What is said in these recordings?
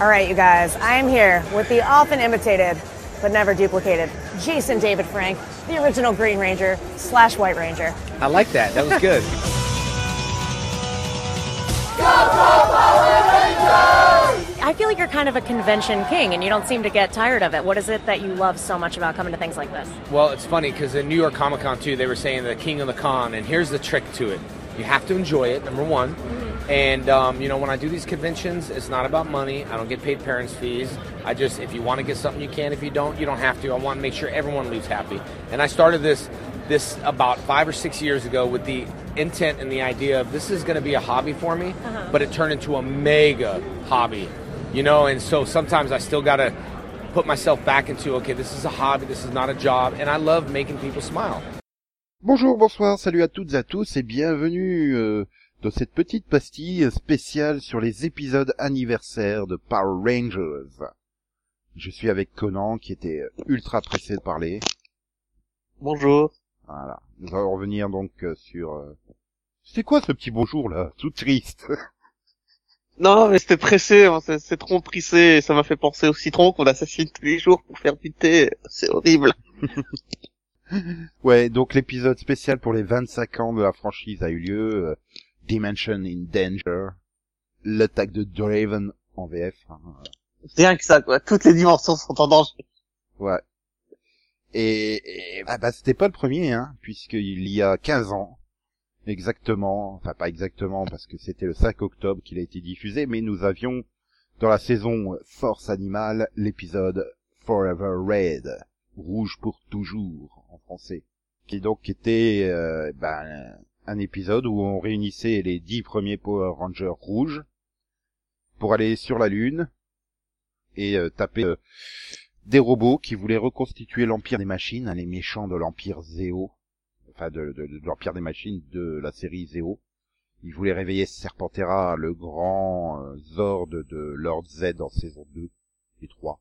All right, you guys, I am here with the often imitated but never duplicated Jason David Frank, the original Green Ranger slash White Ranger. I like that. That was good. I feel like you're kind of a convention king and you don't seem to get tired of it. What is it that you love so much about coming to things like this? well, it's funny because in New York Comic Con too, they were saying the king of the con, and here's the trick to it: you have to enjoy it. Number one, mm-hmm. And um, you know when I do these conventions, it's not about money. I don't get paid parents' fees. I just if you want to get something, you can. If you don't, you don't have to. I want to make sure everyone leaves happy. And I started this this about five or six years ago with the intent and the idea of this is going to be a hobby for me, but it turned into a mega hobby. You know, and so sometimes I still got to put myself back into okay, this is a hobby, this is not a job, and I love making people smile. Bonjour, bonsoir, salut à toutes et à tous et bienvenue euh, dans cette petite pastille spéciale sur les épisodes anniversaires de Power Rangers. Je suis avec Conan qui était ultra pressé de parler. Bonjour. Voilà. Nous allons revenir donc euh, sur... euh, C'est quoi ce petit bonjour là? Tout triste. Non, mais c'était pressé, hein, c'est trop pressé, ça m'a fait penser au citron qu'on assassine tous les jours pour faire du thé. C'est horrible. ouais, donc l'épisode spécial pour les 25 ans de la franchise a eu lieu. Dimension in Danger. L'attaque de Draven en VF. hein. Rien que ça, quoi. Toutes les dimensions sont en danger. Ouais. Et, et ah bah c'était pas le premier, hein, puisqu'il y a 15 ans, exactement, enfin pas exactement parce que c'était le 5 octobre qu'il a été diffusé, mais nous avions dans la saison Force Animale l'épisode Forever Red, rouge pour toujours en français, qui donc était euh, ben, un épisode où on réunissait les dix premiers Power Rangers rouges pour aller sur la Lune et euh, taper euh, des robots qui voulaient reconstituer l'empire des machines, hein, les méchants de l'empire Zeo, enfin de, de- de l'empire des machines de la série Zeo. Ils voulaient réveiller Serpentera, le grand euh, Zord de Lord Z en saison 2 et 3.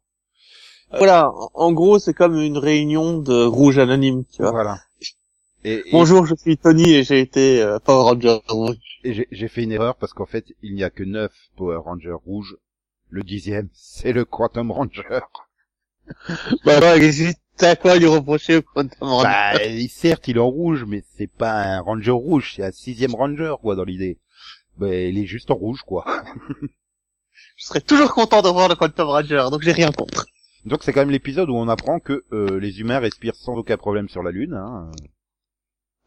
Voilà, en- en gros, c'est comme une réunion de rouge anonyme, tu vois. Voilà. Et, et- Bonjour, je suis Tony et j'ai été euh, Power Ranger rouge. et j'ai fait une erreur parce qu'en fait, il n'y a que 9 Power Rangers rouges. Le dixième, c'est le Quantum Ranger. Bah qu'est-ce que- t'as quoi à lui reprocher au Quantum Ranger? Bah, il- certes, il est en rouge, mais c'est pas un Ranger rouge, c'est un sixième Ranger, quoi, dans l'idée. Bah, il est juste en rouge, quoi. Je serais toujours content de voir le Quantum Ranger, donc j'ai rien contre. Donc c'est quand même l'épisode où on apprend que euh, les humains respirent sans aucun problème sur la Lune. Hein.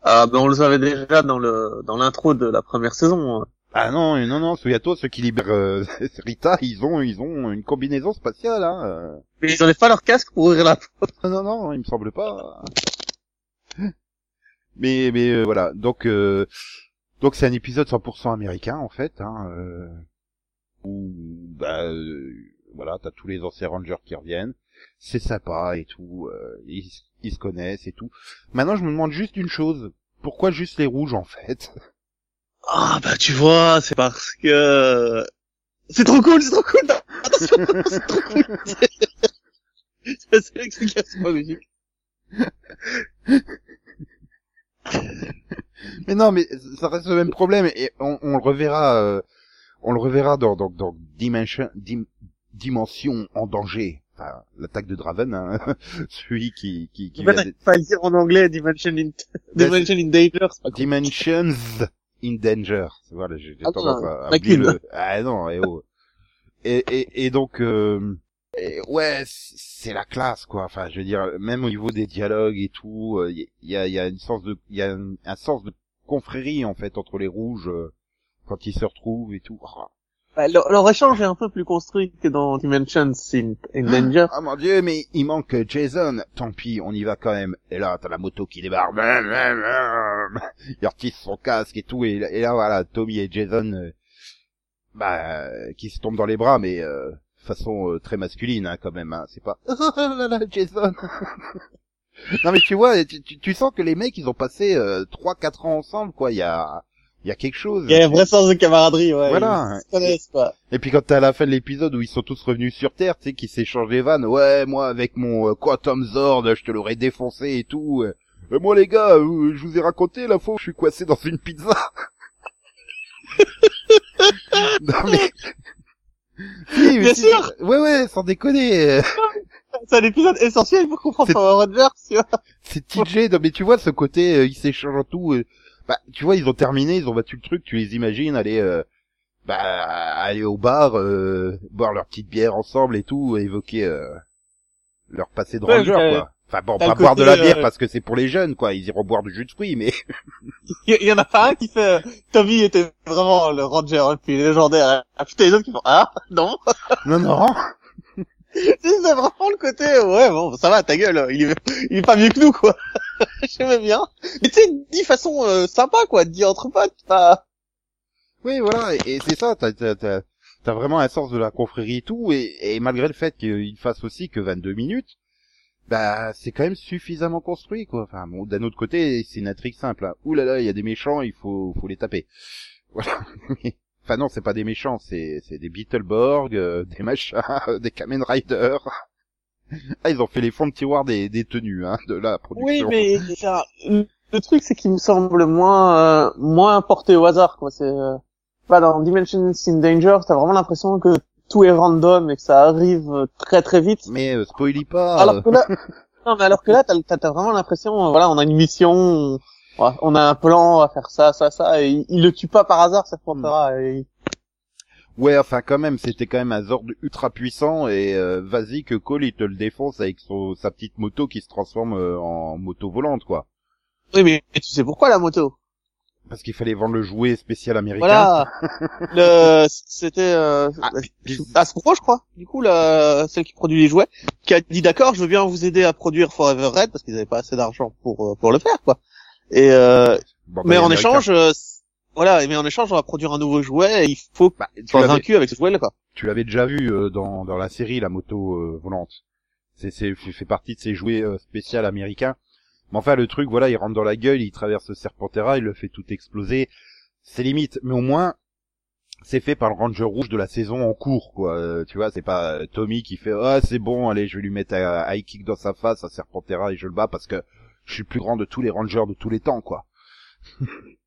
Ah, ben on le savait déjà dans le dans l'intro de la première saison. hein. Ah non, non, non, souviens-toi, ceux qui libèrent euh, Rita, ils ont, ils ont une combinaison spatiale. Hein. euh. Mais ils enlèvent pas leur casque pour ouvrir la porte. Non, non, il me semble pas. Mais, mais euh, voilà, donc, euh, donc c'est un épisode 100% américain en fait, hein, euh, où, bah, voilà, t'as tous les anciens Rangers qui reviennent, c'est sympa et tout, euh, ils, ils se connaissent et tout. Maintenant, je me demande juste une chose, pourquoi juste les rouges en fait? Ah bah tu vois, c'est parce que c'est trop cool, c'est trop cool. Non, Attention, c'est trop cool. c'est l'explication logique. Mais non, mais ça reste le même problème et on, on le reverra, euh, on le reverra dans dans, dans Dimension Dim- Dimension en danger. Enfin, l'attaque de Draven, hein, celui qui qui, qui pas dire en anglais, Dimension in, Dimension in Danger. Dimensions in Danger. Voilà, j'ai Ah, tendance non, à, oublier le. Ah non, et oh. Et, et, et donc, euh, et ouais, c'est la classe, quoi. Enfin, je veux dire, même au niveau des dialogues et tout, euh, il y, a, y a une sens de, il y a un, un sens de confrérie en fait entre les rouges euh, quand ils se retrouvent et tout. Oh, leur, leur échange est un peu plus construit que dans Dimensions in, in Danger. Ah mon dieu, mais il manque Jason. Tant pis, on y va quand même. Et là, t'as la moto qui débarque. Il retisse son casque et tout. Et, là- et là, voilà, Tommy et Jason, euh, bah, euh, qui se tombent dans les bras, mais euh, façon euh, très masculine, hein, quand même. Hein. C'est pas oh là là, Jason. non mais tu vois, tu, tu- tu sens que les mecs, ils ont passé euh, trois, quatre ans ensemble, quoi. Il y a, il y a quelque chose. Il y a un vrai sens de camaraderie, ouais. Voilà. Ils se connaissent, quoi. Et puis quand t'es à la fin de l'épisode où ils sont tous revenus sur Terre, tu sais, qu'ils s'échangent des vannes, ouais, moi avec mon euh, Quantum Zord, je te l'aurais défoncé et tout. euh. Euh, moi les gars, euh, je vous ai raconté la fois où je suis coincé dans une pizza. non mais... Si, Oui, mais Bien si- sûr. Ouais, ouais, sans déconner. C'est un épisode essentiel pour comprendre Power Rangers, tu vois. C'est TJ, non mais tu vois ce côté, euh, ils s'échangent tout. euh, bah, tu vois, ils ont terminé, ils ont battu le truc, tu les imagines aller, euh, bah, aller au bar, euh, boire leur petite bière ensemble et tout, évoquer euh, leur passé de Ouais, ranger, quoi. Enfin bon, pas boire de la bière euh, parce que c'est pour les jeunes, quoi. Ils iront boire du jus de fruits, mais Il y, il y en a pas un qui fait, euh, Tommy était vraiment le Ranger, et puis légendaire. Ah putain, les autres qui font, ah, non. non, non. c'est vraiment le côté, ouais, bon, ça va, ta gueule, il est, il est pas mieux que nous, quoi. J'aimais bien. Mais tu sais, dit façon euh, sympa, quoi, dit entre potes, pas... Oui, voilà, et, c'est ça, t'as, t'as, t'as, t'as vraiment un sens de la confrérie et tout, et, et malgré le fait qu'il fasse aussi que 22 minutes, bah, c'est quand même suffisamment construit, quoi. Enfin, bon, d'un autre côté, c'est une intrigue simple, hein. Ouh là là, il y a des méchants, il faut, faut les taper. Voilà. enfin non, c'est pas des méchants, c'est, c'est des Beetleborg, euh, des machins, des Kamen Rider. Ah, ils ont fait les fonds de tiroir des, des tenues, hein, de la Oui, production. mais ça, le truc, c'est qu'il me semble moins, euh, moins porté au hasard, quoi. C'est, euh, pas dans Dimensions in Danger, t'as vraiment l'impression que tout est random et que ça arrive euh, très très vite. Mais euh, spoilie pas. Alors euh, que là, non, mais alors que là, t'as, t'as, vraiment l'impression, euh, voilà, on a une mission, on, a un plan à faire ça, ça, ça, et il, il le tue pas par hasard, cette Pantera. et il- Ouais, enfin quand même, c'était quand même un Zord ultra puissant et euh, vas-y que Cole il te le défonce avec son, sa petite moto qui se transforme euh, en moto volante quoi. Oui, mais, tu sais pourquoi la moto? Parce qu'il fallait vendre le jouet spécial américain. Voilà. le, c'était euh, Ah, Hasbro, je crois. Du coup, la, celle qui produit les jouets, qui a dit d'accord, je veux bien vous aider à produire Forever Red parce qu'ils n'avaient pas assez d'argent pour euh, pour le faire, quoi. Et euh, Bon, bah, mais en échange, euh, voilà, mais en écéchange, on va produire un nouveau jouet. Et il faut que bah, tu sois vaincu avec ce jouet-là, quoi. tu l'avais déjà vu euh, dans dans la série la moto euh, volante. C'est c'est fait partie de ces jouets euh, spéciaux américains. Mais enfin le truc voilà, il rentre dans la gueule, il traverse le Serpentera, il le fait tout exploser. C'est limite, mais au moins c'est fait par le Ranger rouge de la saison en cours, quoi. Euh, tu vois, c'est pas euh, Tommy qui fait ah c'est bon, allez, je vais lui mettre un high kick dans sa face à Serpentera et je le bats parce que je suis le plus grand de tous les Rangers de tous les temps, quoi.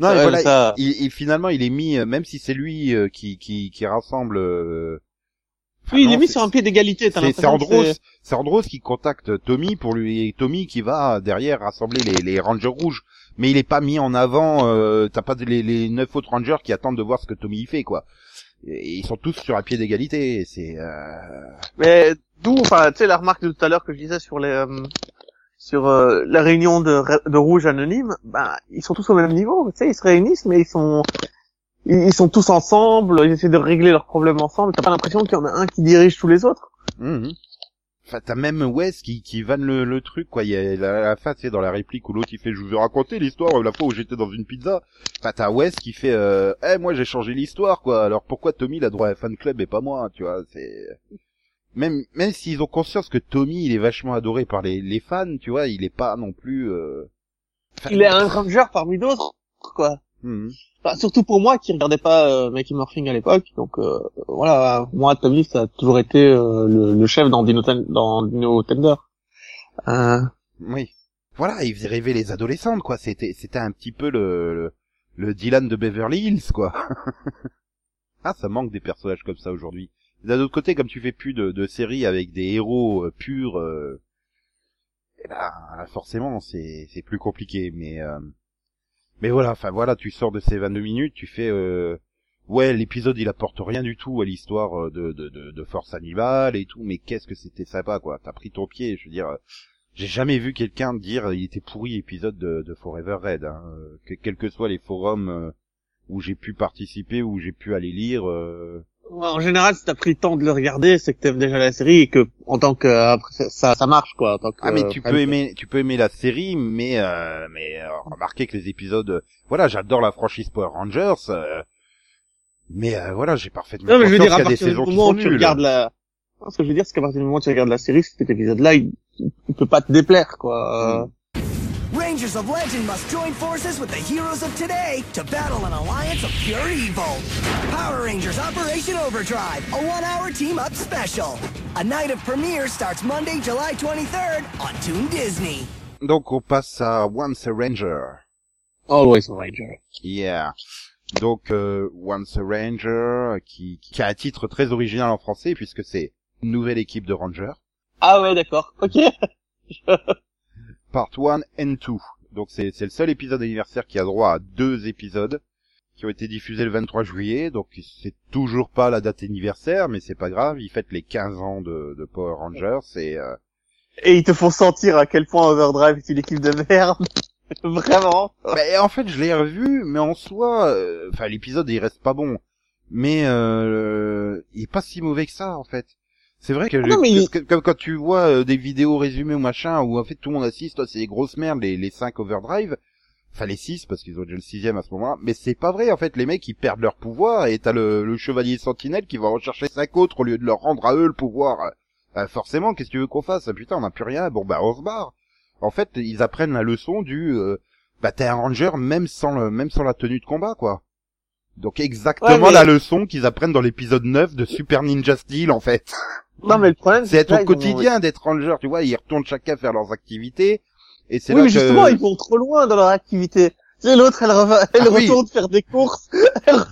non, mais voilà, ça- il, il- finalement, il est mis, euh, même si c'est lui euh, qui, qui, qui rassemble. euh, enfin, Oui, il est mis sur un pied d'égalité. t'as C'est Andros, c'est Andros qui contacte Tommy pour lui, et Tommy qui va derrière rassembler les, les Rangers rouges. Mais il est pas mis en avant. Euh, T'as pas de- les, les neuf autres Rangers qui attendent de voir ce que Tommy y fait, quoi. Et ils sont tous sur un pied d'égalité. C'est euh... Mais d'où, enfin, tu sais, la remarque de tout à l'heure que je disais sur les, euh, sur euh, la réunion de, de rouge anonyme, ben ils sont tous au même niveau. Tu sais, ils se réunissent, mais ils sont, ils, sont tous ensemble. Ils essaient de régler leurs problèmes ensemble. T'as pas l'impression qu'il y en a un qui dirige tous les autres? mhm. Enfin, t'as même Wes qui, qui vanne le, le truc, quoi. Il y a la, la tu sais, dans la réplique où l'autre il fait, je vous ai raconté l'histoire euh, la fois où j'étais dans une pizza. Enfin, t'as Wes qui fait, euh, eh, moi j'ai changé l'histoire, quoi. Alors pourquoi Tommy il a droit à fan club et pas moi, tu vois C'est même même s'ils ont conscience que Tommy il est vachement adoré par les, les fans, tu vois, il est pas non plus. Euh... enfin, Il est un ranger parmi d'autres, quoi. Enfin, surtout pour moi qui regardais pas euh, Mighty Morphing à l'époque. Donc euh, voilà, moi Tommy ça a toujours été euh, le, le chef dans Dino, Ten- dans Dino Tender. Euh, Oui. Voilà, il faisait rêver les adolescentes, quoi. C'était, c'était un petit peu le, le, le Dylan de Beverly Hills, quoi. ah, ça manque des personnages comme ça aujourd'hui. D'un autre côté, comme tu fais plus de, de séries avec des héros euh, purs, euh, eh ben, forcément, c'est, plus compliqué. Mais, euh, mais voilà, enfin voilà, tu sors de ces 22 minutes, tu fais, euh, ouais, l'épisode il apporte rien du tout à l'histoire euh, de, de, de, Force Animale et tout, mais qu'est-ce que c'était sympa, quoi. T'as pris ton pied, je veux dire. J'ai jamais vu quelqu'un dire euh, il était pourri l'épisode de, de Forever Red. Hein. Euh, Que, quels que soient les forums euh, où j'ai pu participer, où j'ai pu aller lire. euh, en général, si t'as pris le temps de le regarder, c'est que t'aimes déjà la série et que en tant que après, ça- ça marche quoi. En tant que, Ah mais euh, tu fan. peux aimer, tu peux aimer la série, mais euh, mais euh, remarquez que les épisodes, euh, voilà, j'adore la franchise Power Rangers, euh, mais euh, voilà, j'ai parfaitement Non mais je veux dire à des partir du moment où tu regardes la, Non, ce que je veux dire c'est qu'à partir du moment où tu regardes la série, cet épisode-là, il, il peut pas te déplaire quoi. Euh, Rangers of Legend must join forces with the heroes of today to battle an alliance of pure evil. Power Rangers Operation Overdrive, a one-hour team-up special. A night of premiere starts Monday, July 23rd on Toon Disney. Donc on passe à Once a Ranger. Always a Ranger. Yeah. Donc euh, Once a Ranger, qui, qui a un titre très original en français puisque c'est nouvelle équipe de Rangers. Ah ouais, d'accord. Ok. Part 1 and 2. Donc c'est c'est le seul épisode anniversaire qui a droit à deux épisodes qui ont été diffusés le 23 juillet. Donc c'est toujours pas la date anniversaire, mais c'est pas grave. Ils fêtent les 15 ans de, de Power Rangers et euh, Et ils te font sentir à quel point Overdrive est une équipe de merde. Vraiment. Ben, en fait, je l'ai revu, mais en soi, euh, enfin, l'épisode, il reste pas bon. Mais, euh, il est pas si mauvais que ça, en fait. C'est vrai que, non, mais il- que- quand tu vois euh, des vidéos résumées ou machin, où en fait tout le monde assiste, toi, c'est des grosses merdes, les, les 5 overdrive. Enfin, les 6, parce qu'ils ont déjà le sixième à ce moment-là. Mais c'est pas vrai, en fait, les mecs, ils perdent leur pouvoir, et t'as le, le chevalier sentinelle qui va rechercher cinq autres au lieu de leur rendre à eux le pouvoir. Euh, forcément, qu'est-ce que tu veux qu'on fasse? Ah, Putain, on n'a plus rien, bon bah, on se barre. En fait, ils apprennent la leçon du, euh, bah t'es un ranger même sans le, même sans la tenue de combat quoi. Donc exactement Ouais, mais- la leçon qu'ils apprennent dans l'épisode 9 de Super Ninja Steel en fait. Non, mais le problème, C'est au quotidien d'être ranger, tu vois, ils retournent chacun faire leurs activités et c'est oui, là mais que justement, ils vont trop loin dans leur activité. Sais, l'autre, elle, reva- elle Ah oui. retourne faire des courses, Alors,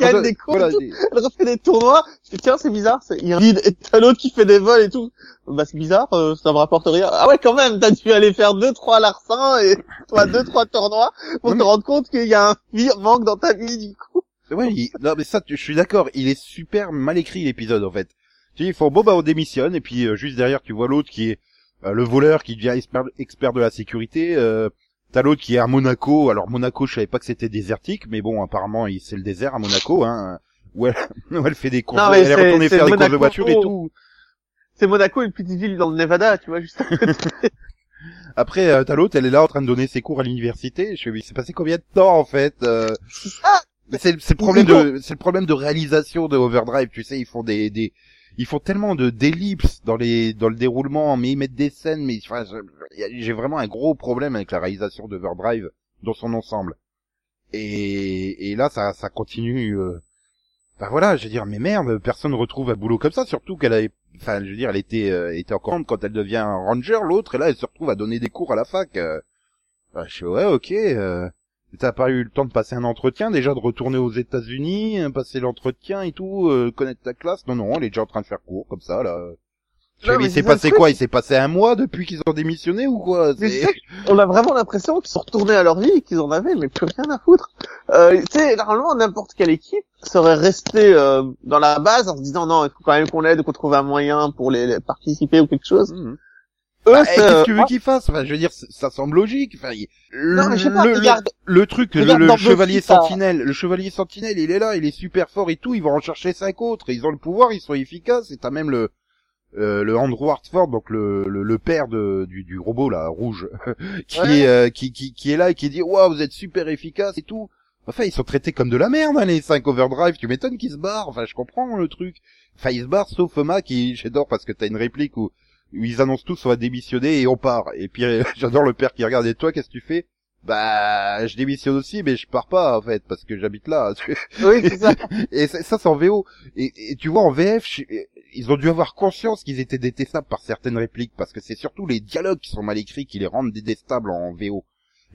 gagne des courses, voilà, elle refait des tournois. Je fais, tiens, c'est bizarre, c'est vide. Et t'as l'autre qui fait des vols et tout. Bah, c'est bizarre, euh, ça me rapporte rien. Ah ouais, quand même, t'as dû aller faire deux, trois larcins et toi, deux, trois tournois pour te mais- rendre compte qu'il y a un manque dans ta vie, du coup. Ouais, il- non mais ça, tu- je suis d'accord, il est super mal écrit l'épisode en fait. Tu sais, ils font bon bah on démissionne et puis euh, juste derrière tu vois l'autre qui est euh, le voleur qui devient expert, expert de la sécurité. Euh, T'as l'autre qui est à Monaco. Alors Monaco, je savais pas que c'était désertique, mais bon apparemment il- c'est le désert à Monaco, hein. Où elle, où elle fait des courses, elle est retournée faire des courses de Monaco. voiture et tout. C'est Monaco, une petite ville dans le Nevada, tu vois, juste. Après euh, t'as l'autre, elle est là en train de donner ses cours à l'université. Je fais, mais c'est passé combien de temps en fait euh... Ah Mais c'est c'est le problème de c'est le problème de réalisation de Overdrive. Tu sais, ils font des des ils font tellement de d'ellipses dans les dans le déroulement, mais ils mettent des scènes. Mais j'ai vraiment un gros problème avec la réalisation d'Overdrive dans son ensemble. Et là, ça continue. Euh... Enfin voilà, je veux dire, mais merde, personne ne retrouve un boulot comme ça, surtout qu'elle avait, enfin, je veux dire, elle était, euh, était encore quand elle devient ranger, l'autre, et là, elle se retrouve à donner des cours à la fac. Euh... Bah, je fais, ouais, ok, euh... t'as pas eu le temps de passer un entretien, déjà de retourner aux États-Unis, hein, passer l'entretien et tout, euh, connaître ta classe? Non, non, elle est déjà en train de faire cours, comme ça, là. Non, mais mais il s'est passé quoi? Il s'est passé un mois depuis qu'ils ont démissionné ou quoi? C'est- on a vraiment l'impression qu'ils sont retournés à leur vie et qu'ils en avaient, mais plus rien à foutre. Euh, tu sais, normalement, n'importe quelle équipe serait restée euh, dans la base en se disant non, il faut quand même qu'on aide, qu'on trouve un moyen pour les, les participer ou quelque chose. Mhm. Eux, Bah, c'est, Qu'est-ce que tu veux qu'ils fassent Enfin, je veux dire, ça semble logique. Enfin, il- Non, mais je sais pas, le, le- regarde. le truc, le, Regarde chevalier ça- sentinelle, le chevalier sentinelle, il est là, il est super fort et tout. Ils vont en chercher cinq autres. Ils ont le pouvoir, ils sont efficaces. Et t'as même le euh, le Andrew Hartford, donc le, le, le père de, du, du robot là rouge, qui Ouais. est euh, qui, qui qui est là et qui dit waouh vous êtes super efficace et tout. Enfin, ils sont traités comme de la merde, hein, les 5 overdrive. Tu m'étonnes qu'ils se barrent. Enfin, je comprends le truc. Enfin, ils se barrent, sauf Thomas qui, j'adore parce que t'as une réplique où ils annoncent tous on va démissionner et on part. Et puis, euh, j'adore le père qui regarde et toi, qu'est-ce que tu fais? Bah, je démissionne aussi, mais je pars pas, en fait, parce que j'habite là. oui, c'est ça. et ça, ça, c'est en VO. Et, et tu vois, en VF, je- ils ont dû avoir conscience qu'ils étaient détestables par certaines répliques, parce que c'est surtout les dialogues qui sont mal écrits qui les rendent détestables en VO.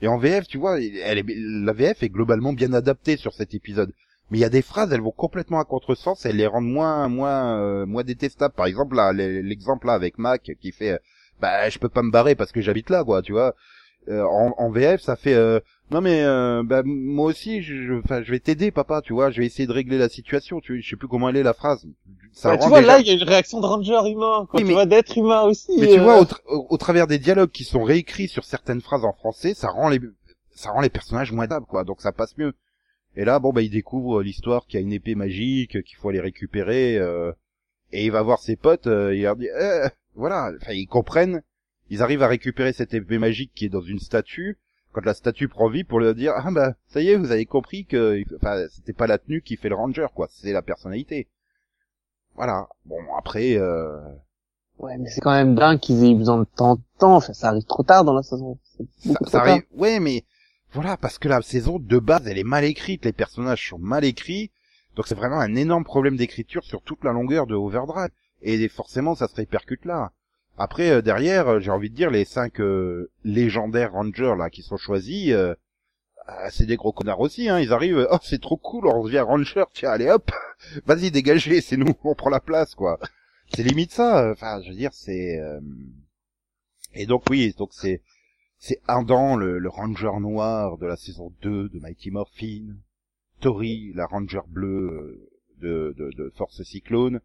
Et en VF, tu vois, elle est, la VF est globalement bien adaptée sur cet épisode. Mais il y a des phrases, elles vont complètement à contresens, elles les rendent moins, moins, euh, moins détestables. Par exemple, là, l'exemple là avec Mac qui fait, euh, bah, je peux pas me barrer parce que j'habite là, quoi, tu vois. Euh, en, en VF, ça fait, euh, non mais, euh, bah, moi aussi, je, je, enfin, je vais t'aider, papa, tu vois. Je vais essayer de régler la situation. Tu, je sais plus comment elle est la phrase. Ça tu vois, déjà- là, il y a une réaction de ranger humain, quoi. Oui, tu vois, d'être humain aussi. mais tu euh, vois, au, tra- au- au travers des dialogues qui sont réécrits sur certaines phrases en français, ça rend les, ça rend les personnages moins dables, quoi. Donc ça passe mieux. Et là, bon, bah, il découvre l'histoire qu'il y a une épée magique, qu'il faut aller récupérer, euh, et il va voir ses potes, euh, il leur dit, euh, voilà, enfin, ils comprennent, ils arrivent à récupérer cette épée magique qui est dans une statue, quand la statue prend vie pour leur dire, ah bah, ça y est, vous avez compris que, enfin, c'était pas la tenue qui fait le ranger, quoi, c'est la personnalité. Voilà. Bon, après, euh, Ouais, mais c'est quand même dingue qu'ils aient eu besoin de tant de temps. Enfin, ça arrive trop tard dans la saison. Ça, ça arrive. Ouais, mais voilà, parce que la saison de base, elle est mal écrite, les personnages sont mal écrits, donc c'est vraiment un énorme problème d'écriture sur toute la longueur de Overdrive. Et forcément, ça se répercute là. Après, euh, derrière, euh, j'ai envie de dire les cinq euh, légendaires rangers là qui sont choisis. euh, ah, c'est des gros connards aussi, hein. Ils arrivent, oh c'est trop cool, on devient ranger, tiens allez hop, vas-y dégagez, c'est nous, on prend la place quoi. C'est limite ça. Enfin, je veux dire, c'est et donc oui, donc c'est c'est Adam, le, le ranger noir de la saison 2 de Mighty Morphin, Tori, la ranger bleue euh, de, de, de Force Cyclone,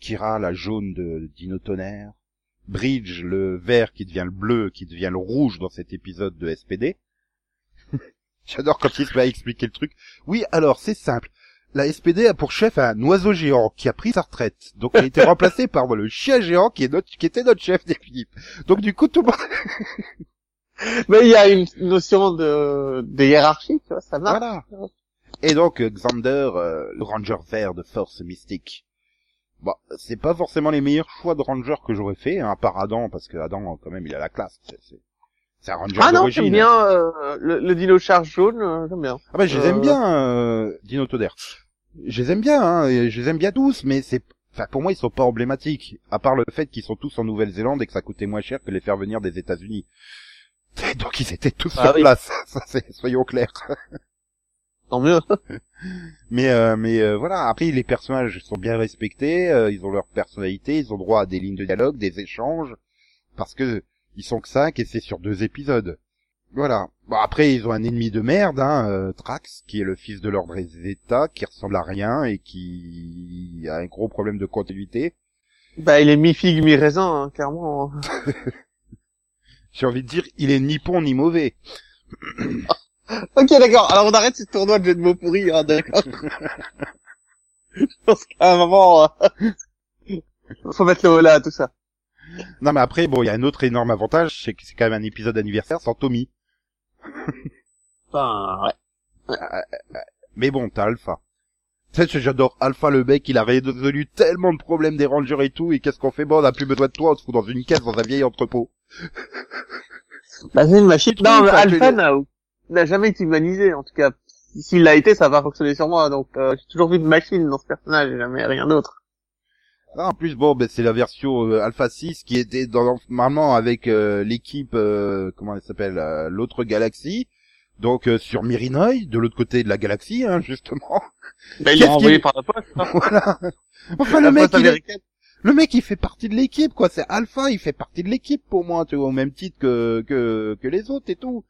Kira, la jaune de Dino Tonnerre, Bridge, le vert qui devient le bleu, qui devient le rouge dans cet épisode de SPD. J'adore quand il se met à expliquer le truc. Oui, alors, c'est simple. La SPD a pour chef un oiseau géant qui a pris sa retraite. Donc, il a été remplacé par le chien géant qui est notre, qui était notre chef d'équipe. Donc, du coup, tout le monde... Mais il y a une notion de, de hiérarchie, tu vois, ça marche. Voilà. Et donc, euh, Xander, euh, le ranger vert de force mystique. Bon, c'est pas forcément les meilleurs choix de ranger que j'aurais fait, hein, à part Adam, parce que Adam, quand même, il a la classe. C'est, c'est, c'est un ranger Ah non, j'aime bien euh, le, le dino charge jaune, euh, j'aime bien. Ah bah je les aime Euh, bien, euh, Dino Toder. Je les aime bien, hein, je les aime bien tous, mais c'est, enfin pour moi ils sont pas emblématiques, à part le fait qu'ils sont tous en Nouvelle-Zélande et que ça coûtait moins cher que les faire venir des États-Unis. Donc ils étaient tous Ah sur oui. place, ça c'est, soyons clairs. Tant mieux. Mais euh, mais euh, voilà, après les personnages sont bien respectés, euh, ils ont leur personnalité, ils ont droit à des lignes de dialogue, des échanges, parce que ils sont que cinq et c'est sur deux épisodes. Voilà. Bon après ils ont un ennemi de merde, hein, euh, Trax, qui est le fils de l'ordre des États, qui ressemble à rien et qui a un gros problème de continuité. Bah, il est mi-figue, mi-raisin, hein, clairement. J'ai envie de dire, il est ni bon ni mauvais. ok, d'accord. Alors, on arrête ce tournoi de jeux de mots pourris, hein, d'accord. Je pense qu'à un moment, euh, faut mettre le holà à tout ça. Non mais après bon, il y a un autre énorme avantage, c'est que c'est quand même un épisode anniversaire sans Tommy. Enfin, ouais. Mais bon, t'as Alpha. Tu sais, j'adore Alpha le mec, il a résolu tellement de problèmes des rangers et tout, et qu'est-ce qu'on fait? Bon, on a plus besoin de toi, on te fout dans une caisse dans un vieil entrepôt. Bah, c'est une machine. Non, mais Alpha n'a, n'a jamais été humanisé, en tout cas. S'il l'a été, ça va fonctionner sur moi, donc, euh, j'ai toujours vu une machine dans ce personnage, et jamais rien d'autre. Ah, en plus, bon, ben, c'est la version euh, Alpha 6 qui était dans, normalement avec euh, l'équipe, euh, comment elle s'appelle, euh, l'autre galaxie. Donc euh, sur Mirinoï, de l'autre côté de la galaxie, hein, justement. Bah, il Qu'est-ce l'a envoyé par la poste, hein. voilà. Enfin, le La mec, poste il est- américaine. Le mec, il fait partie de l'équipe, quoi. C'est Alpha, il fait partie de l'équipe pour moi, tu vois, au même titre que que que les autres et tout.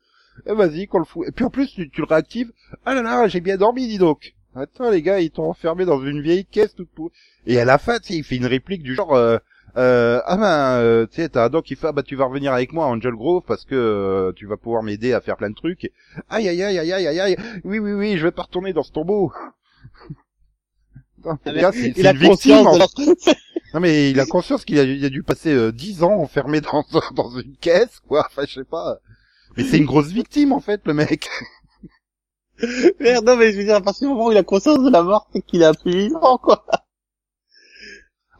Et vas-y, qu'on le fout. Et puis en plus, tu, tu le réactives. Ah là là, j'ai bien dormi, dis donc. Attends, les gars, ils t'ont enfermé dans une vieille caisse toute pour... Et à la fin, tu sais, il fait une réplique du genre, euh, euh, ah ben, euh, tu sais, t'as Adam qui fait, ah bah tu vas revenir avec moi Angel Grove parce que euh, tu vas pouvoir m'aider à faire plein de trucs. Aïe aïe aïe aïe aïe aïe aïe. Oui oui oui, je vais pas retourner dans ce tombeau. Non, c'est- c'est Il a victime, conscience non mais il a conscience qu'il a, il a dû passer euh, 10 ans enfermé dans, dans une caisse, quoi. Enfin, je sais pas. Mais c'est une grosse victime, en fait, le mec. Merde, non, mais je veux dire, à partir du moment où il a conscience de la mort, c'est qu'il a plus vivant, quoi.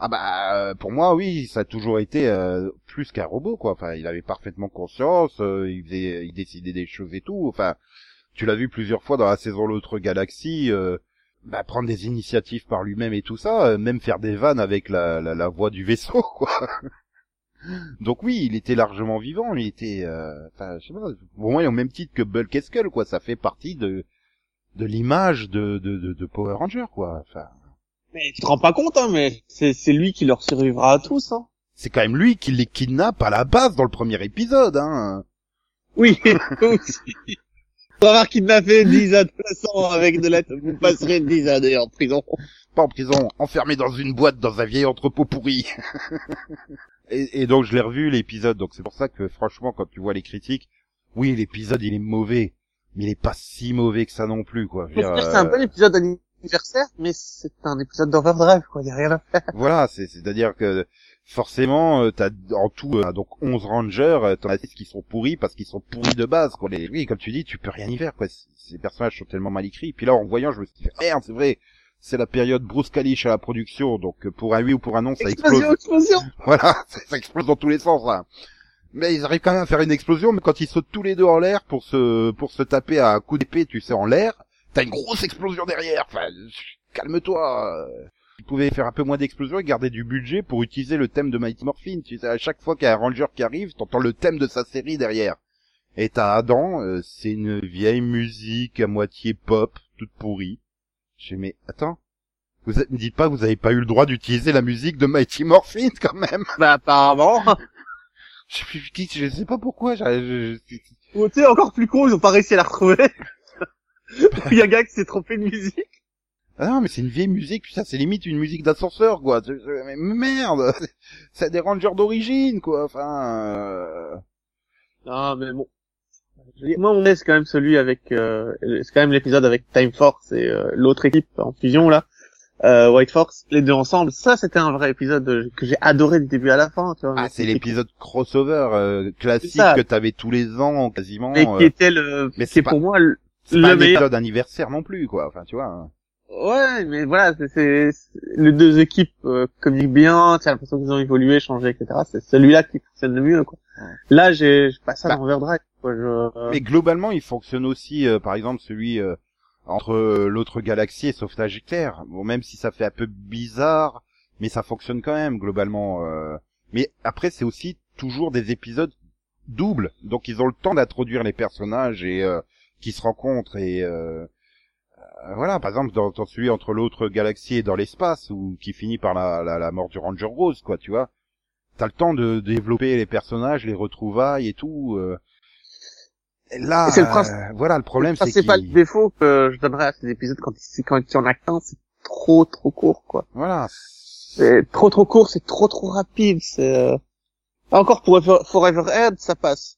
Ah bah, euh, pour moi, oui, ça a toujours été euh, plus qu'un robot, quoi. Enfin, il avait parfaitement conscience, euh, il faisait, il décidait des choses et tout. Enfin, tu l'as vu plusieurs fois dans la saison L'autre galaxie, euh, bah, prendre des initiatives par lui-même et tout ça, euh, même faire des vannes avec la, la, la voix du vaisseau, quoi. Donc oui, il était largement vivant, il était, euh, enfin, je sais pas, pour moi, au même titre que Bulk et Skull, quoi, ça fait partie de de l'image de, de, de, de Power Ranger, quoi. Enfin, Mais tu te rends pas compte, hein, mais c'est, c'est lui qui leur survivra à tous, hein. c'est quand même lui qui les kidnappe à la base dans le premier épisode, hein. Oui, aussi. Pour avoir kidnappé 10 adolescents avec de l'aide, vous passerez 10 années en prison. Pas en prison, enfermé dans une boîte dans un vieil entrepôt pourri. et, et donc je l'ai revu l'épisode, donc c'est pour ça que franchement quand tu vois les critiques, oui l'épisode il est mauvais, mais il est pas si mauvais que ça non plus quoi. Je veux dire, C'est un euh, peu l'épisode anniversaire, mais c'est un épisode d'Overdrive, quoi. Y a rien à faire. Voilà, c'est c'est à dire que forcément euh, t'as en tout euh, donc 11 rangers, euh, t'en as 6 qui sont pourris parce qu'ils sont pourris de base quoi. Les, oui, comme tu dis, tu peux rien y faire quoi. Ces personnages sont tellement mal écrits. Puis là en voyant, je me suis dit merde, c'est vrai. C'est la période Bruce Kalish à la production, donc pour un oui ou pour un non, ça explose. Explosion. Voilà, ça, ça explose dans tous les sens là. Mais ils arrivent quand même à faire une explosion, mais quand ils sautent tous les deux en l'air pour se pour se taper à un coup d'épée, tu sais, en l'air, t'as une grosse explosion derrière. Enfin, calme-toi. Ils pouvaient faire un peu moins d'explosion et garder du budget pour utiliser le thème de Mighty Morphin. Tu sais, à chaque fois qu'il y a un ranger qui arrive, t'entends le thème de sa série derrière. Et t'as Adam, euh, c'est une vieille musique à moitié pop, toute pourrie. Je fais, mais attends, vous êtes- me dites pas que vous avez pas eu le droit d'utiliser la musique de Mighty Morphin quand même. Bah apparemment. Je, sais- je, je sais pas pourquoi. je- je- je- Ou tu sais, encore plus con, ils ont pas réussi à la retrouver. Il y a un gars qui s'est trompé de musique. Ah non, mais c'est une vieille musique, putain, c'est limite une musique d'ascenseur, quoi. Mais merde, c'est des rangers d'origine, quoi. Enfin, euh, Non, mais bon. Je veux dire, Moi, on est c'est quand même celui avec, euh, c'est quand même l'épisode avec Time Force et euh, l'autre équipe en fusion là, euh, White Force, les deux ensemble. Ça, c'était un vrai épisode euh, que j'ai adoré du début à la fin. Tu vois, ah, c'est l'épisode crossover euh, classique que t'avais tous les ans, quasiment. mais euh, qui était le, c'est pas- pour moi le, le meilleur. épisode anniversaire non plus, quoi. Enfin, tu vois. Ouais, mais voilà, c'est, les deux équipes euh, communiquent bien, tu as l'impression qu'ils ont évolué, changé, etc. C'est celui-là qui fonctionne le mieux, quoi. Là, j'ai, je passe ça Bah. dans Overdrive, quoi. Je... Mais globalement, il fonctionne aussi, euh, par exemple, celui euh, entre euh, l'autre galaxie et Sauvetage éclair. Bon, même si ça fait un peu bizarre, mais ça fonctionne quand même globalement. euh. Mais après, c'est aussi toujours des épisodes doubles, donc ils ont le temps d'introduire les personnages et euh, qui se rencontrent et euh, euh, voilà. Par exemple, dans, dans celui entre l'autre galaxie et dans l'espace, ou qui finit par la, la, la mort du Ranger Rose, quoi, tu vois. T'as le temps de développer les personnages, les retrouvailles et tout. euh. Là, Et le principe- euh, voilà, le problème, c'est c'est pas le défaut que je donnerais à ces épisodes quand il, quand il y en a qu'un, c'est trop, trop court, quoi. Voilà. C'est trop, trop court, c'est trop, trop rapide, c'est, euh... Encore pour Forever, Forever Head, ça passe.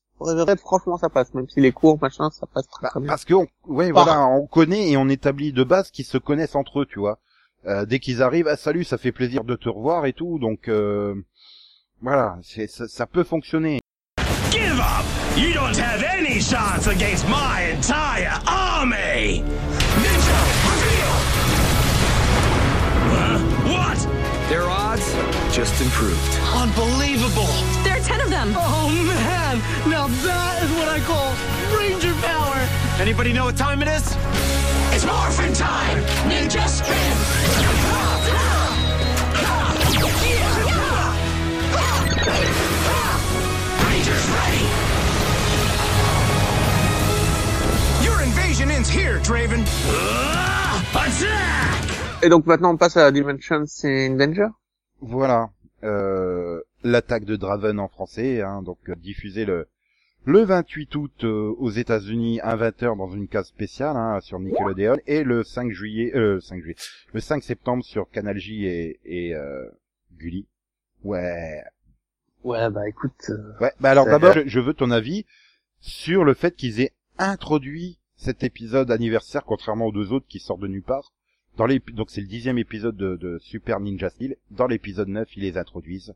Franchement, ça passe. Même s'il est court, machin, ça passe très, Bah, très bien. parce que, on, ouais, voilà, on connaît et on établit de base qu'ils se connaissent entre eux, tu vois. Euh, dès qu'ils arrivent, ah salut, ça fait plaisir de te revoir et tout, donc euh, voilà, c'est, ça, ça peut fonctionner. Give up! You don't have any shots against my entire army! Just improved. Unbelievable! There are ten of them. Oh man! Now that is what I call Ranger power! Anybody know what time it is? It's morphin' time! Ninja spin! Rangers ready! Your invasion ends here, Draven! Ah, attack! Et donc maintenant, on passe à Dimensions in Danger. Voilà, euh, l'attaque de Draven en français, hein, donc euh, diffusé le le 28 août euh, aux États-Unis à 20h dans une case spéciale hein, sur Nickelodeon et le 5 juillet, euh, 5 juillet, le 5 septembre sur Canal J et, et euh, Gulli. Ouais, Ouais, bah écoute, euh, Ouais, bah alors d'abord, je, je veux ton avis sur le fait qu'ils aient introduit cet épisode anniversaire, contrairement aux deux autres qui sortent de nulle part. Dans les, donc c'est le dixième épisode de, de Super Ninja Steel. Dans l'épisode 9, ils les introduisent.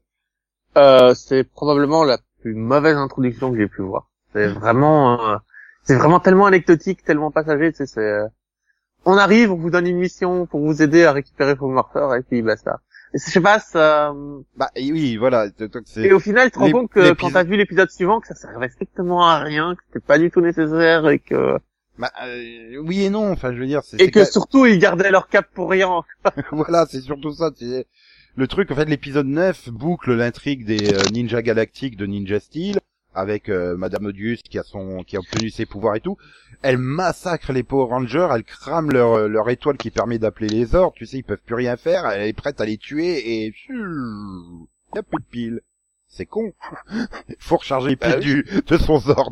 euh, c'est probablement la plus mauvaise introduction que j'ai pu voir. C'est vraiment, euh, c'est vraiment tellement anecdotique, tellement passager, tu sais, c'est, euh, on arrive, on vous donne une mission pour vous aider à récupérer vos morpheurs et puis basta. Et je sais pas, ça, euh, Bah oui, voilà. et au final, tu te rends compte que quand t'as vu l'épisode suivant, que ça servait strictement à rien, que c'était pas du tout nécessaire et que, bah, euh, oui et non. Enfin, je veux dire, c'est et c'est que quand- surtout ils gardaient leur cap pour rien. voilà, c'est surtout ça. c'est- Le truc, en fait, l'épisode 9 boucle l'intrigue des euh, ninjas galactiques de Ninja Steel avec euh, Madame Odius qui a son, qui a obtenu ses pouvoirs et tout. Elle massacre les Power Rangers, elle crame leur euh, leur étoile qui permet d'appeler les ordres. Tu sais, ils peuvent plus rien faire. Elle est prête à les tuer et il y a plus de piles. C'est con. Faut recharger les piles Bah oui. du, de son Zord.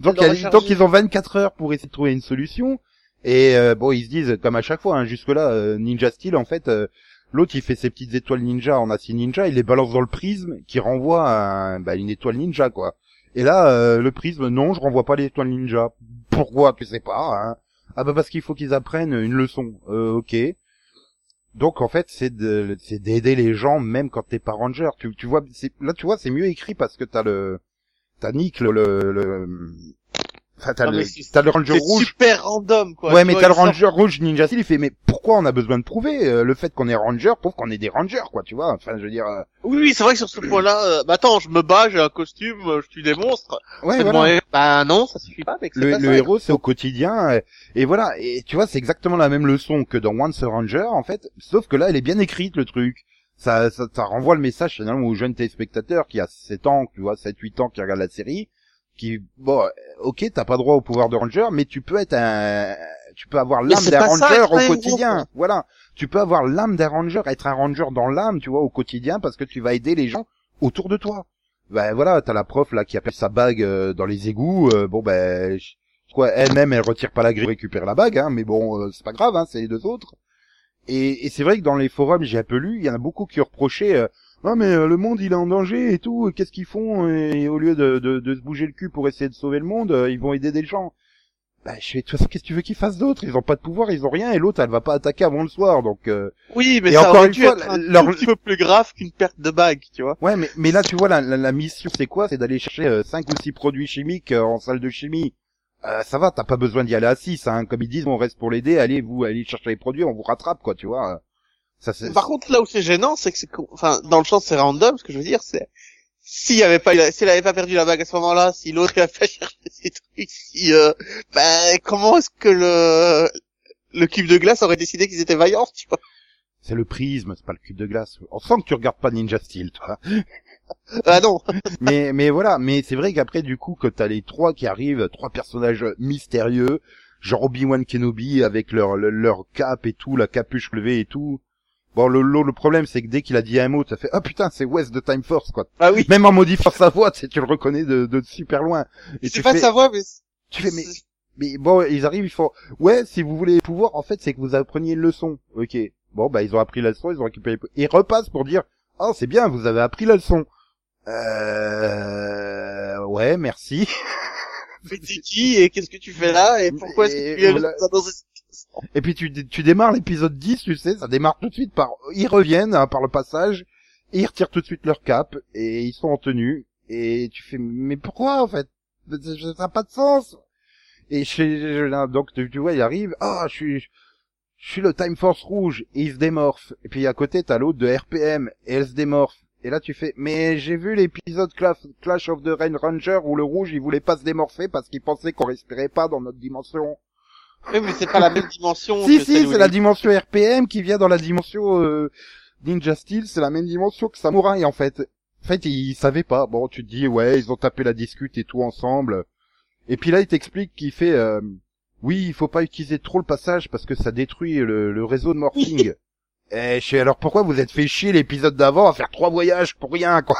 Donc, doit elle- recharger. donc ils ont 24 heures pour essayer de trouver une solution. Et euh, bon, ils se disent, comme à chaque fois, hein, jusque-là, euh, Ninja Steel, en fait, euh, l'autre, il fait ses petites étoiles ninja en acier ninja, il les balance dans le prisme, qui renvoie un, bah, une étoile ninja, quoi. Et là, euh, le prisme, non, je renvoie pas l'étoile ninja. Pourquoi? Tu sais pas, hein Ah bah parce qu'il faut qu'ils apprennent une leçon. Euh, ok. Donc en fait, c'est de, c'est d'aider les gens même quand t'es pas ranger. Tu, tu vois, c'est, là tu vois, c'est mieux écrit parce que t'as le, t'as Nick le, le, le- enfin t'as le, t'as le ranger rouge. super random, quoi. Ouais, mais t'as le ranger rouge ninja steel, il fait mais pourquoi on a besoin de prouver euh, le fait qu'on est ranger prouve qu'on est des rangers quoi, tu vois Enfin, je veux dire euh, Oui, oui, c'est vrai que sur ce point-là, euh, bah attends, je me bats, j'ai un costume, je tue des monstres. ouais voilà. Bah non, ça suffit pas, mec. Le, pas le héros c'est au quotidien et voilà et tu vois c'est exactement la même leçon que dans Once a Ranger en fait sauf que là elle est bien écrite le truc ça ça, ça renvoie le message finalement aux jeunes téléspectateurs qui a 7 ans tu vois 7 8 ans qui regardent la série qui, bon, euh, ok, t'as pas droit au pouvoir de ranger, mais tu peux être un, tu peux avoir l'âme d'un ça, ranger au quotidien. Voilà. Tu peux avoir l'âme d'un ranger, être un ranger dans l'âme, tu vois, au quotidien, parce que tu vas aider les gens autour de toi. Ben voilà, t'as la prof là qui appelle sa bague euh, dans les égouts. euh, bon ben, je- quoi, elle-même elle retire pas la grille, récupère la bague, hein, mais bon, euh, c'est pas grave, hein, c'est les deux autres. Et, et c'est vrai que dans les forums, j'ai un peu lu, il y en a beaucoup qui reprochaient, euh, ah mais euh, le monde il est en danger et tout, qu'est-ce qu'ils font Et au lieu de, de, de se bouger le cul pour essayer de sauver le monde, euh, ils vont aider des gens. Bah, je fais, de toute façon, qu'est-ce que tu veux qu'ils fassent d'autre Ils ont pas de pouvoir, ils ont rien, et l'autre, elle va pas attaquer avant le soir, donc... euh, Oui, mais Et ça encore aurait une dû fois, être un leur- petit peu plus grave qu'une perte de bague, tu vois. Ouais, mais, mais là, tu vois, la, la, la mission, c'est quoi? C'est d'aller chercher euh, cinq ou six produits chimiques euh, en salle de chimie. Euh, ça va, t'as pas besoin d'y aller à 6, hein. Comme ils disent, on reste pour l'aider, allez, vous, allez chercher les produits, on vous rattrape, quoi, tu vois. Ça, c'est... Par contre, là où c'est gênant, c'est que c'est, enfin, dans le champ, c'est random, ce que je veux dire, c'est, s'il avait pas, s'il avait pas perdu la bague à ce moment-là, si l'autre il a fait chercher ses trucs, si, euh, ben, comment est-ce que le, le cube de glace aurait décidé qu'ils étaient vaillants, tu vois? c'est le prisme, c'est pas le cube de glace. On sent que tu regardes pas Ninja Steel, toi. Ah non. mais, mais voilà, mais c'est vrai qu'après, du coup, que t'as les trois qui arrivent, trois personnages mystérieux, genre Obi-Wan Kenobi avec leur, leur, leur cape et tout, la capuche levée et tout. Bon, le, le, le problème, c'est que dès qu'il a dit un mot, t'as fait, ah putain, c'est West de Time Force, quoi. Ah oui. Même en modifiant sa voix, tu sais, tu le reconnais de, de super loin. Et C'est tu pas fais, sa voix, mais tu fais, mais, mais bon, ils arrivent, ils font, ouais, si vous voulez pouvoir, en fait, c'est que vous appreniez une leçon. Ok. Bon, bah, ils ont appris la leçon, ils ont récupéré, ils repassent pour dire, oh, c'est bien, vous avez appris la leçon. Euh, ouais, merci. Mais t'es qui et qu'est-ce que tu fais là et pourquoi est-ce que tu es voilà. dans cette situation Et puis tu, tu démarres l'épisode 10, tu sais, ça démarre tout de suite par, ils reviennent hein, par le passage, et ils retirent tout de suite leur cap, et ils sont en tenue, et tu fais, mais pourquoi en fait? Ça n'a pas de sens. Et chez, donc tu, tu vois, il arrive, ah, je suis, je suis le Time Force rouge, et il se démorphe. Et puis à côté, t'as l'autre de RPM, et elle se démorphe. Et là, tu fais, mais j'ai vu l'épisode Clash, of the Rain Ranger où le rouge, il voulait pas se démorpher parce qu'il pensait qu'on respirait pas dans notre dimension. Oui, mais c'est pas la même dimension. Si, que si, c'est il la dimension RPM qui vient dans la dimension euh, Ninja Steel, c'est la même dimension que Samurai en fait. En fait, ils savaient pas. Bon, tu te dis, ouais, ils ont tapé la discute et tout ensemble. Et puis là, il t'explique qu'il fait, euh, oui, il faut pas utiliser trop le passage parce que ça détruit le, le réseau de morphing. Et je sais, alors pourquoi vous êtes fait chier l'épisode d'avant à faire trois voyages pour rien, quoi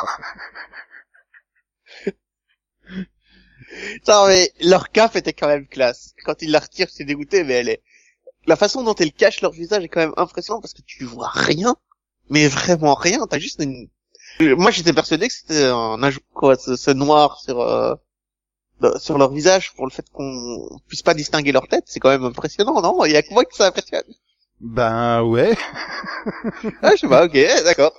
Non, mais leur cape était quand même classe. Quand ils la retirent, c'est dégoûté, mais elle est... La façon dont elles cachent leur visage est quand même impressionnante parce que tu vois rien. Mais vraiment rien. T'as juste une... Moi, j'étais persuadé que c'était un ajout, quoi, ce, noir sur, euh, sur leur visage pour le fait qu'on puisse pas distinguer leur tête. C'est quand même impressionnant, non? Il y a que moi que ça impressionne. Ben ouais. Ah, je sais pas, ok, d'accord.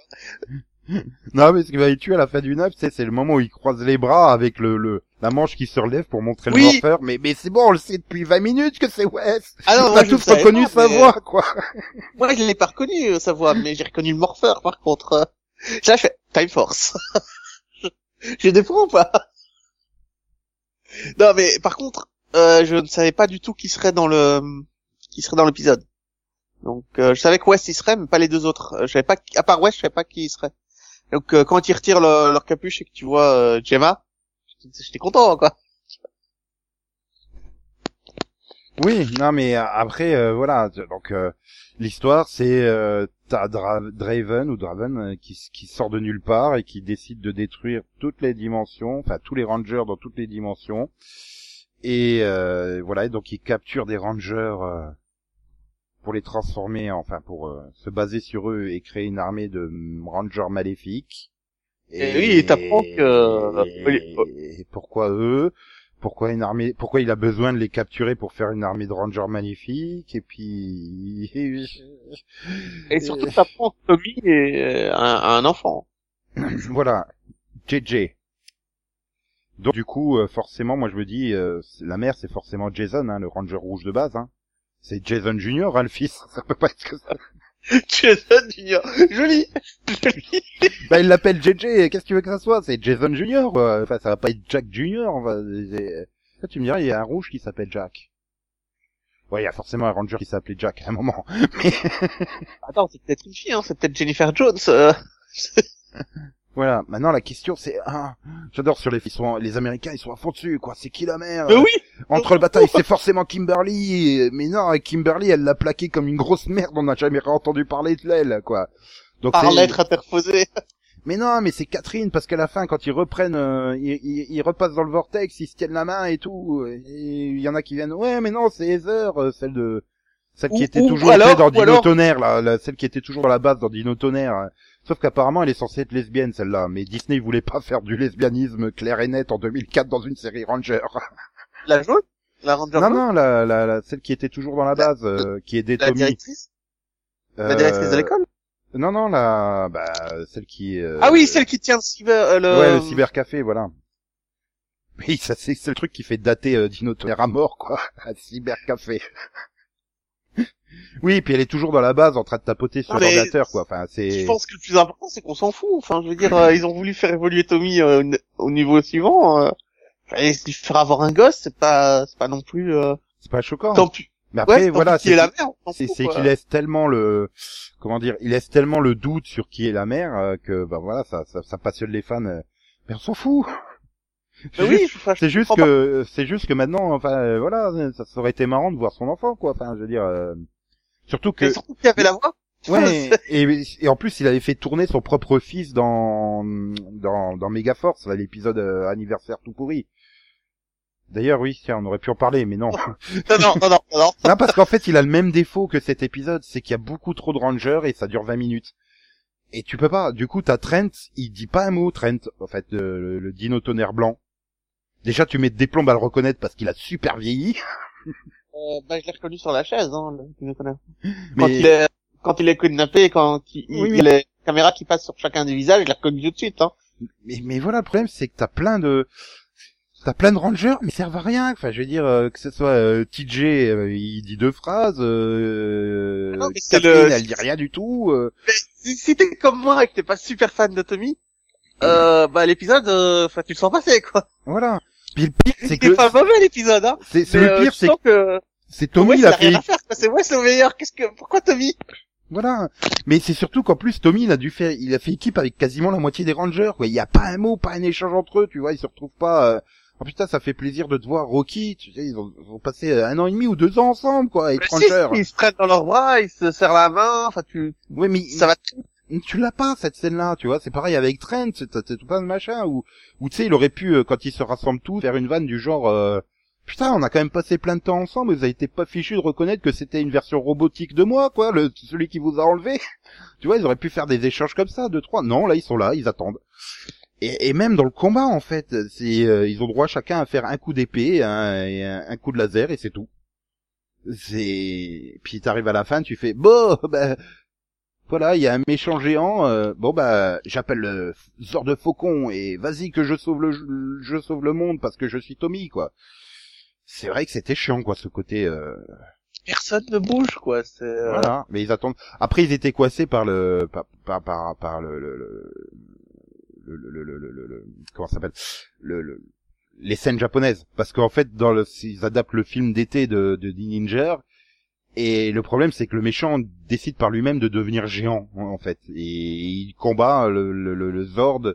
Non, mais ce qui va les tuer à la fin du 9, c'est, c'est le moment où il croise les bras avec le, le, la manche qui se relève pour montrer Oui. le morpheur. Mais, mais c'est bon, on le sait depuis 20 minutes que c'est Wes. Ah non, on a tous reconnu pas, sa mais- voix, quoi. Moi, je l'ai pas reconnu, euh, sa voix, mais j'ai reconnu le morpheur, par contre. Euh, Là, je fais Time Force. j'ai des points ou pas? Non, mais par contre, euh, je ne savais pas du tout qui serait dans le qui serait dans l'épisode. Donc, euh, je savais que West y serait, mais pas les deux autres. Je savais pas, à part West, je savais pas qui y serait. Donc, euh, quand ils retirent le- leur capuche et que tu vois euh, Gemma, j'étais content, quoi. Oui, non, mais euh, après, euh, voilà. Donc, euh, l'histoire, c'est, euh, t'as Dra- Draven ou Draven euh, qui, qui sort de nulle part et qui décide de détruire toutes les dimensions, enfin tous les rangers dans toutes les dimensions. Et euh, voilà, et donc il capture des rangers pour les transformer, enfin pour euh, se baser sur eux et créer une armée de rangers maléfiques. Et oui, et t'apprends que- Et, et pourquoi eux? Pourquoi une armée Pourquoi il a besoin de les capturer pour faire une armée de rangers maléfiques? Et puis Et surtout, t'apprends que Tommy est euh, un, un enfant. voilà, JJ. Donc du coup, euh, forcément, moi je me dis, euh, la mère c'est forcément Jason, hein, le ranger rouge de base. Hein. C'est Jason Junior, hein, le fils. Ça peut pas être que ça. Jason Junior. Joli. Joli. Bah il l'appelle JJ. Qu'est-ce que tu veux que ça soit? C'est Jason Junior. quoi. Enfin, ça va pas être Jack Junior. Enfin, Là, tu me diras, il y a un rouge qui s'appelle Jack. Ouais, il y a forcément un ranger qui s'appelait Jack à un moment. Mais Attends, c'est peut-être une fille, hein, c'est peut-être Jennifer Jones. euh. Voilà. Maintenant, la question, c'est, ah, j'adore sur les, ils sont, les Américains, ils sont à fond dessus, quoi. C'est qui la mère? Mais oui Entre le bataille, c'est forcément Kimberly. Mais non, Kimberly, elle l'a plaqué comme une grosse merde. On n'a jamais entendu parler de elle, quoi. Donc Par lettre interposée. Mais non, mais c'est Catherine parce qu'à la fin, quand ils reprennent, euh, ils, ils- ils repassent dans le vortex, ils se tiennent la main et tout. Et il y en a qui viennent, ouais, mais non, c'est Heather, euh, celle de, celle qui était ou toujours alors- dans Dino alors- Tonnerre, là, la- celle qui était toujours dans la base dans Dino Tonnerre. hein. Sauf qu'apparemment, elle est censée être lesbienne, celle-là. Mais Disney voulait pas faire du lesbianisme clair et net en 2004 dans une série Ranger. La jaune La Ranger non, non, la, la, la- celle qui était toujours dans la base, euh, qui est La Tommy. directrice? La Euh, directrice de l'école? Non, non, la, bah, celle qui. euh, Ah oui, celle qui tient le cyber... euh, le... Ouais, le cybercafé, voilà. Oui, ça c'est le truc qui fait dater euh, Dino Tonnerre à mort, quoi. Un cybercafé. oui, puis elle est toujours dans la base en train de tapoter sur mais l'ordinateur, quoi. Enfin, Je c'est. pense que le plus important, c'est qu'on s'en fout. Enfin, je veux dire, euh, ils ont voulu faire évoluer Tommy euh, au niveau suivant. Euh, et lui faire avoir un gosse, c'est pas, c'est pas non plus. Euh, C'est pas choquant. tant pis. Mais après, ouais, voilà, pis qui est c'est c'est qu'il laisse tellement le, comment dire, il laisse tellement le doute sur qui est la mère euh, que, bah voilà, ça, ça, ça passionne les fans. euh. Mais on s'en fout. Oui, C'est juste que, c'est juste que maintenant, enfin, euh, voilà, ça, ça aurait été marrant de voir son enfant, quoi. Enfin, je veux dire, euh, surtout que, Et surtout qu'il avait la voix. Ouais, et, et en plus, il avait fait tourner son propre fils dans dans, dans Megaforce, l'épisode euh, anniversaire tout pourri. D'ailleurs, oui, tiens, on aurait pu en parler, mais non. non, non, non, non, non. non, parce qu'en fait, il a le même défaut que cet épisode, c'est qu'il y a beaucoup trop de rangers et ça dure 20 minutes. Et tu peux pas. Du coup, t'as Trent, il dit pas un mot, Trent, en fait, euh, le, le dino tonnerre blanc. Déjà, tu mets des plombes à le reconnaître parce qu'il a super vieilli. Euh, bah, je l'ai reconnu sur la chaise, hein, le, connard. Quand Mais il est, quand il est kidnappé, quand il, Oui, il oui. y a les caméras qui passent sur chacun des visages, je l'ai reconnu tout de suite, hein. mais, mais voilà, le problème, c'est que t'as plein de, t'as plein de rangers, mais ils servent à rien. Enfin, je veux dire, euh, que ce soit euh, TJ, euh, il dit deux phrases, euh, Ah non, mais Catherine, le- elle dit rien du tout. euh. Si, si t'es comme moi et que t'es pas super fan de Tommy, euh, bah, l'épisode, euh, enfin, tu le sens passer, quoi. Voilà. Puis le pire, c'est C'est que pas mauvais, l'épisode, hein. c'est c'est le euh, pire, c'est que, c'est Tommy, Wes, il il a a rien fait, à faire, quoi. C'est Wes le meilleur. Qu'est-ce que, pourquoi Tommy? voilà. Mais c'est surtout qu'en plus, Tommy, il a dû faire, il a fait équipe avec quasiment la moitié des rangers, quoi. Il y a pas un mot, pas un échange entre eux, tu vois, ils se retrouvent pas. Euh... Oh putain, ça fait plaisir de te voir Rocky. Tu sais, ils ont, ils ont passé euh, un an et demi ou deux ans ensemble, quoi, avec Mais si, rangers. ils se prennent dans leurs bras, ils se serrent la main, enfin, tu, Ouais, mais ça va tu l'as pas cette scène-là, tu vois. C'est pareil avec Trent, c'est tout plein de machin où, où tu sais, il aurait pu euh, quand ils se rassemblent tous faire une vanne du genre. euh, Putain, on a quand même passé plein de temps ensemble, vous avez été pas fichu de reconnaître que c'était une version robotique de moi, quoi, celui qui vous a enlevé. tu vois, ils auraient pu faire des échanges comme ça, deux, trois. Non, là, ils sont là, ils attendent. Et, même dans le combat, en fait, c'est, euh, ils ont droit chacun à faire un coup d'épée, un coup de laser, et c'est tout. C'est, puis t'arrives à la fin, tu fais, bon, bah, voilà, il y a un méchant géant, euh, bon bah, j'appelle le Zord de Faucon, et vas-y que je sauve le, je sauve le monde parce que je suis Tommy, quoi c'est vrai que c'était chiant quoi ce côté euh, personne ne bouge, quoi. C'est, euh, voilà mais ils attendent après ils étaient coincés par le par par par, par le le le le, le, le, le, le- le- comment ça s'appelle le, le les scènes japonaises parce qu'en fait dans le ils adaptent le film d'été de de Ninja et le problème c'est que le méchant décide par lui-même de devenir géant en fait. Et il combat le, le, le, le Zord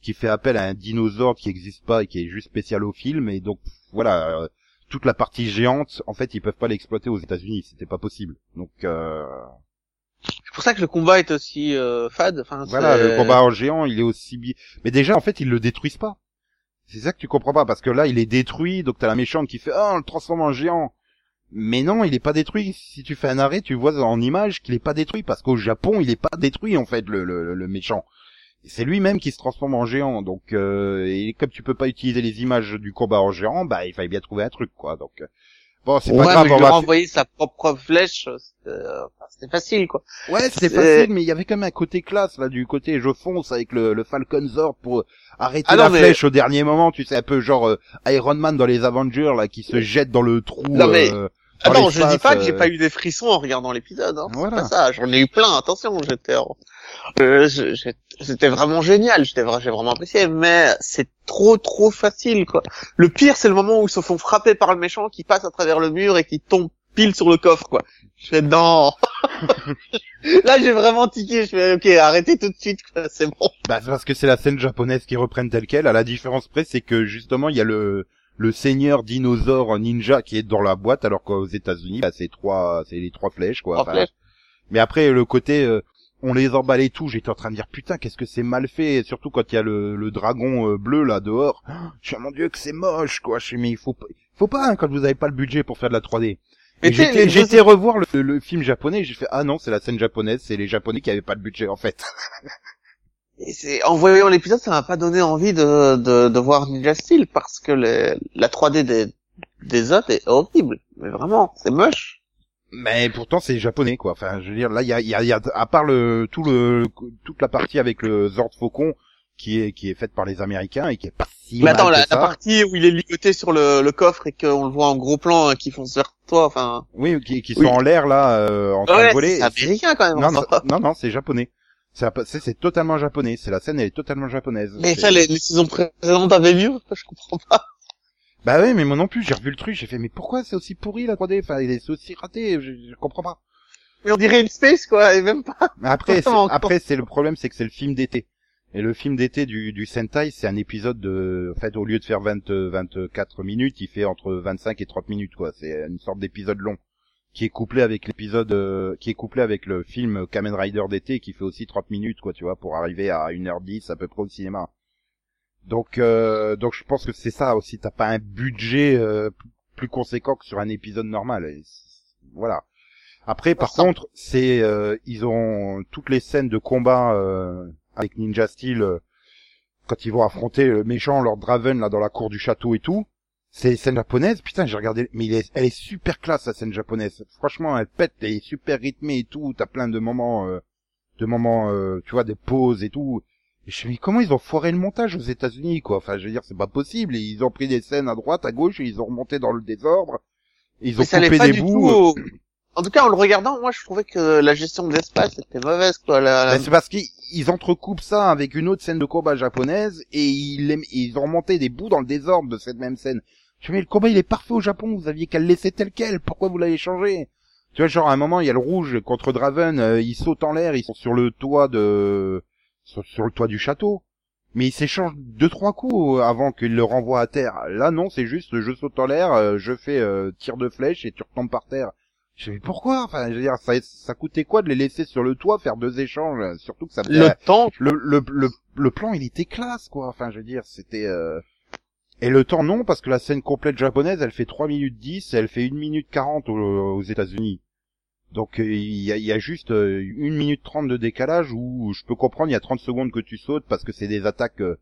qui fait appel à un dinosaure qui n'existe pas et qui est juste spécial au film. Et donc voilà euh, toute la partie géante en fait ils peuvent pas l'exploiter aux États-Unis. C'était pas possible. Donc euh, C'est pour ça que le combat est aussi euh, fade. Enfin, voilà le combat en géant il est aussi mais déjà en fait ils le détruisent pas. C'est ça que tu comprends pas parce que là il est détruit donc t'as la méchante qui fait ah on le transforme en géant mais non il est pas détruit. Si tu fais un arrêt tu vois en image qu'il est pas détruit parce qu'au Japon il est pas détruit en fait le, le, méchant. C'est lui-même qui se transforme en géant donc euh, et comme tu peux pas utiliser les images du combat en géant bah il fallait bien trouver un truc quoi donc euh, bon c'est Ouais, pas grave mais on va renvoyer sa propre flèche, c'était euh, enfin, c'était facile, quoi. Ouais, c'était C'est- facile, mais il y avait quand même un côté classe, là, du côté je fonce avec le, le Falcon Zord pour arrêter Ah la mais- flèche au dernier moment, tu sais, un peu genre euh, Iron Man dans les Avengers, là, qui se jette dans le trou. Non, mais- euh, Ah non, je dis pas que j'ai euh, pas eu des frissons en regardant l'épisode, hein. Voilà. C'est pas ça. J'en ai eu plein, attention, j'étais, en- euh, c'était vraiment génial, j'étais, vra- j'ai vraiment apprécié, mais c'est trop, trop facile, quoi. Le pire, c'est le moment où ils se font frapper par le méchant qui passe à travers le mur et qui tombe pile sur le coffre, quoi. Je fais, non. Là, j'ai vraiment tiqué. Je fais, ok, arrêtez tout de suite, quoi, c'est bon. Bah, c'est parce que c'est la scène japonaise qui reprennent telle quelle. À la différence près, c'est que justement, il y a le le seigneur dinosaure ninja qui est dans la boîte, alors qu'aux États-Unis, bah, c'est trois, c'est les trois flèches, quoi. Trois flèches. Mais après, le côté, euh, on les emballe et tout, j'étais en train de dire, putain, qu'est-ce que c'est mal fait, et surtout quand il y a le, le dragon euh, bleu, là, dehors. Je suis, mon dieu, que c'est moche, quoi. Je suis, mais il faut, pas- faut pas, hein, quand vous avez pas le budget pour faire de la 3D. Mais Et tu sais, J'étais été revoir le, le film japonais, j'ai fait, ah non, c'est la scène japonaise, c'est les japonais qui avaient pas le budget, en fait. Et c'est, en voyant l'épisode, ça m'a pas donné envie de, de, de voir Ninja Steel parce que le- la 3D des, des autres est horrible. Mais vraiment, c'est moche. Mais pourtant c'est japonais quoi. Enfin, je veux dire là il y a, y a, y a à part le tout le toute la partie avec le Zord Faucon qui est qui est faite par les Américains et qui est pas si Mais mal attends, que la, ça. la partie où il est ligoté sur le, le coffre et qu'on le voit en gros plan euh, qui fonce vers toi, enfin. Oui, qui, qui Oui. sont en l'air là euh, en train Ouais, de voler. c'est américain quand même. Non, on non, non, non, c'est japonais. C'est c'est c'est totalement japonais. C'est la scène elle est totalement japonaise. Mais C'est- ça, les, les saisons précédentes avaient mieux, je comprends pas. Bah oui, mais moi non plus, j'ai revu le truc, j'ai fait mais pourquoi c'est aussi pourri la 3D Enfin, il est aussi raté, je, je comprends pas. Mais on dirait une space, quoi, et même pas. Mais après, c'est- après c'est le problème, c'est que c'est le film d'été. Et le film d'été du, du Sentai, c'est un épisode de, en fait, au lieu de faire 20, euh, 24 minutes, il fait entre 25 et 30 minutes, quoi. C'est une sorte d'épisode long qui est couplé avec l'épisode, euh, qui est couplé avec le film Kamen Rider d'été qui fait aussi 30 minutes, quoi, tu vois, pour arriver à 1h10 à peu près au cinéma. Donc, euh, donc je pense que c'est ça aussi. T'as pas un budget euh, plus conséquent que sur un épisode normal. Et voilà. Après, par Ça- contre, c'est euh, ils ont toutes les scènes de combat euh, avec Ninja Steel quand ils vont affronter le méchant Lord Draven là dans la cour du château et tout. C'est les scènes japonaises. Putain, j'ai regardé, mais il est- elle est super classe la scène japonaise. Franchement, elle pète, elle est super rythmée et tout. T'as plein de moments, euh, de moments, euh, tu vois, des pauses et tout. Et je me dis, comment ils ont foiré le montage aux États-Unis, quoi? Enfin, je veux dire, c'est pas possible. Ils ont pris des scènes à droite, à gauche, et ils ont remonté dans le désordre. Ils ont Mais ça coupé pas des du bouts. tout au- En tout cas, en le regardant, moi, je trouvais que la gestion de l'espace était mauvaise, quoi. La, la- Ben, c'est parce qu'ils ils entrecoupent ça avec une autre scène de combat japonaise et ils ont remonté des bouts dans le désordre de cette même scène. Je mais le combat il est parfait au Japon, vous aviez qu'à le laisser tel quel, pourquoi vous l'avez changé? Tu vois, genre à un moment il y a le rouge contre Draven, euh, ils sautent en l'air, ils sont sur le toit de sur, sur le toit du château. Mais ils s'échangent deux trois coups avant qu'ils le renvoient à terre. Là non, c'est juste je saute en l'air, euh, je fais euh, tir de flèche et tu retombes par terre. Je me dis pourquoi? Enfin, je veux dire, ça, ça coûtait quoi de les laisser sur le toit faire deux échanges? Surtout que ça le temps. le, le, le, le plan il était classe quoi enfin je veux dire c'était euh... et le temps non parce que la scène complète japonaise elle fait 3 minutes 10 et elle fait 1 minute 40 aux, aux États-Unis. Donc euh, il y, a, il y a juste euh, 1 minute 30 de décalage où je peux comprendre il y a 30 secondes que tu sautes parce que c'est des attaques euh,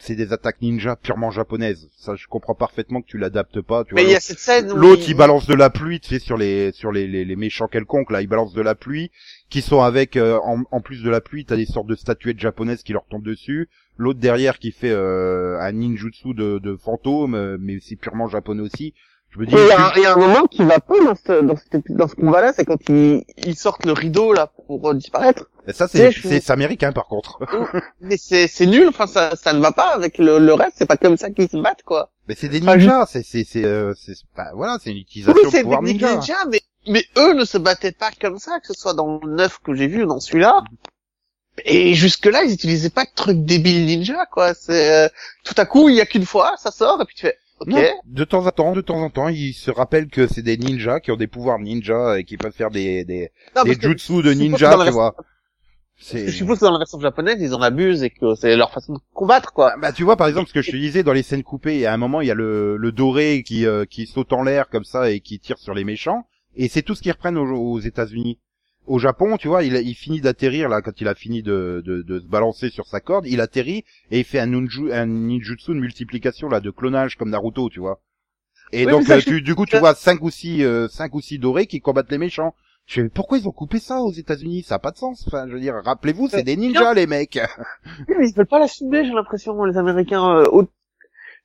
c'est des attaques ninja purement japonaises. Ça je comprends parfaitement que tu l'adaptes pas tu Mais vois. il y a cette scène où L'autre, il balance de la pluie, tu sais, sur les sur les, les, les méchants quelconques, là, il balance de la pluie, qui sont avec, euh, en, en plus de la pluie, t'as des sortes de statuettes japonaises qui leur tombent dessus. L'autre derrière qui fait euh, un ninjutsu de, de fantôme, euh, mais c'est purement japonais aussi. Je me dis, Il y, y a un moment qui va pas dans ce, dans dans ce combat-là, c'est quand ils, ils sortent le rideau, là, pour euh, disparaître. ça tu c'est je- c'est américain par contre. Mais c'est, c'est nul, enfin, ça, ça ne va pas avec le, le reste, c'est pas comme ça qu'ils se battent, quoi. mais c'est des Enfin, ninjas, c'est c'est c'est euh, c'est bah, voilà, c'est une Oui, utilisation de c'est pouvoir technique ninja. ninja, mais, mais eux ne se battaient pas comme ça, que ce soit dans le neuf que j'ai vu ou dans celui-là. Et jusque-là, ils utilisaient pas de trucs débiles ninja, quoi. C'est, euh, tout à coup, il y a qu'une fois, ça sort, et puis tu fais, ok. Non, de temps en temps, de temps en temps, ils se rappellent que c'est des ninjas qui ont des pouvoirs ninja et qui peuvent faire des des, Non, des jutsu de ninja, tu vois. Je suppose que dans la version japonaise, ils en abusent et que c'est leur façon de combattre, quoi. Bah tu vois par exemple ce que je te disais dans les scènes coupées, à un moment il y a le, le doré qui euh, qui saute en l'air comme ça et qui tire sur les méchants et c'est tout ce qu'ils reprennent aux, aux États-Unis. Au Japon, tu vois, il, il finit d'atterrir là quand il a fini de, de, de se balancer sur sa corde, il atterrit et il fait un, ninju, un ninjutsu de multiplication là de clonage comme Naruto, tu vois. Et Oui, donc ça, euh, tu, du coup tu vois cinq ou six euh, cinq ou six dorés qui combattent les méchants. Je fais, mais pourquoi ils ont coupé ça aux États-Unis? Ça a pas de sens. Enfin, je veux dire, rappelez-vous, c'est des ninjas les mecs. Oui, mais ils veulent pas la filmer, j'ai l'impression, les Américains. euh, au- Tu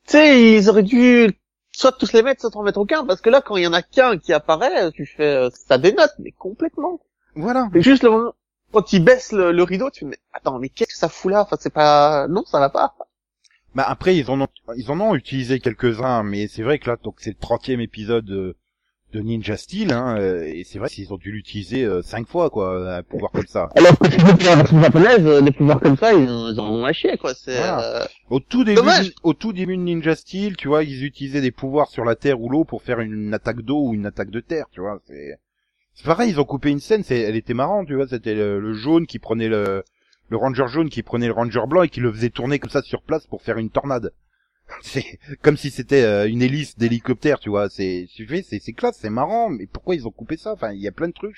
sais, ils auraient dû soit tous les mettre, soit en mettre aucun, parce que là, quand il y en a qu'un qui apparaît, tu fais, euh, ça dénote, mais complètement. Voilà. C'est juste le moment quand ils baissent le, le rideau, tu fais, mais attends, mais qu'est-ce que ça fout là? Enfin, c'est pas, non, ça va pas. Bah après ils en ont ils en ont utilisé quelques-uns mais c'est vrai que là donc c'est le 30e épisode de, de Ninja Steel, hein, euh, et c'est vrai qu'ils ont dû l'utiliser euh, cinq fois, quoi, un pouvoir comme ça. Alors que tu veux la version japonaise, euh, des pouvoirs comme ça, ils, en- ils en ont lâché, quoi. C'est, Voilà. euh, Au tout début, Dommage. au tout début de Ninja Steel, tu vois, ils utilisaient des pouvoirs sur la terre ou l'eau pour faire une attaque d'eau ou une attaque de terre, tu vois. C'est, c'est pareil, ils ont coupé une scène, c'est, elle était marrante, tu vois. C'était le, jaune qui prenait le, le ranger jaune qui prenait le ranger blanc et qui le faisait tourner comme ça sur place pour faire une tornade. C'est comme si c'était euh, une hélice d'hélicoptère, tu vois. C'est, c'est, c'est classe, c'est marrant, mais pourquoi ils ont coupé ça? Enfin, il y a plein de trucs.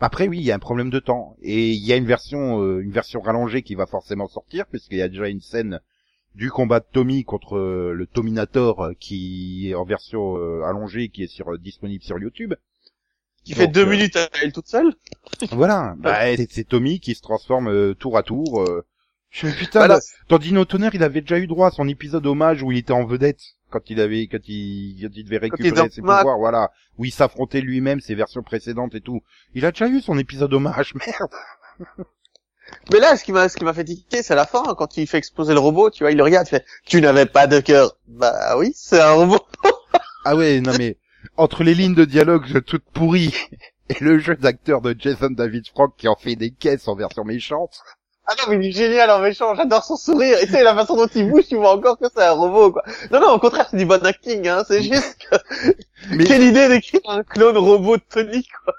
Après, oui, il y a un problème de temps et il y a une version, euh, une version rallongée qui va forcément sortir puisqu'il y a déjà une scène du combat de Tommy contre euh, le Tominator qui est en version euh, allongée, qui est sur disponible sur YouTube. Qui fait deux euh, minutes à elle toute seule. Voilà, bah, c'est- c'est Tommy qui se transforme euh, tour à tour. euh. Je me putain, Voilà. là, dans Dino Tonnerre, il avait déjà eu droit à son épisode hommage où il était en vedette quand il avait, quand il, quand il devait récupérer ses pouvoirs, voilà, où il s'affrontait lui-même, ses versions précédentes et tout. Il a déjà eu son épisode hommage, merde. Mais là, ce qui m'a, ce qui m'a fait tiquer, c'est la fin, hein, quand il fait exploser le robot, tu vois, il le regarde, il fait, tu n'avais pas de cœur. Bah oui, c'est un robot. Ah ouais, non mais entre les lignes de dialogue toutes pourries et le jeu d'acteur de Jason David Frank qui en fait des caisses en version méchante. Ah non, mais il est génial en méchant, j'adore son sourire. Et tu sais, la façon dont il bouge, tu vois encore que c'est un robot, quoi. Non, non, au contraire, c'est du bon acting, hein. C'est juste que, Mais quelle idée d'écrire un clone robot de Tony, quoi.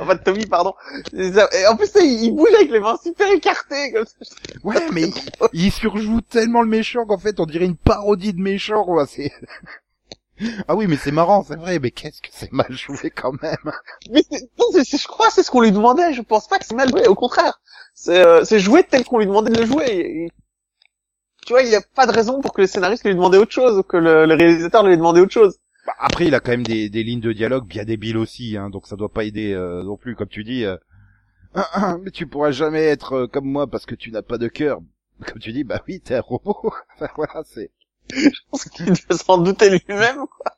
Enfin, de Tommy, pardon. Et en plus, il bouge avec les mains super écartées, comme ça. ouais, mais il, il surjoue tellement le méchant qu'en fait on dirait une parodie de méchant, quoi. C'est ah oui, mais c'est marrant, c'est vrai. Mais qu'est-ce que c'est mal joué quand même. Mais c'est- non, je crois c'est ce qu'on lui demandait. Je pense pas que c'est mal joué. Au contraire, c'est euh, c'est joué tel qu'on lui demandait de le jouer. Et- tu vois, il n'y a pas de raison pour que le scénariste lui demandait autre chose ou que le, le réalisateur lui demandait autre chose. Bah, après, il a quand même des, des lignes de dialogue bien débiles aussi, hein, donc ça doit pas aider euh, non plus, comme tu dis. euh, Ah, ah, mais tu pourras jamais être euh, comme moi parce que tu n'as pas de cœur. Comme tu dis, bah oui, t'es un robot. Voilà, c'est. Je pense qu'il devait s'en douter lui-même. quoi.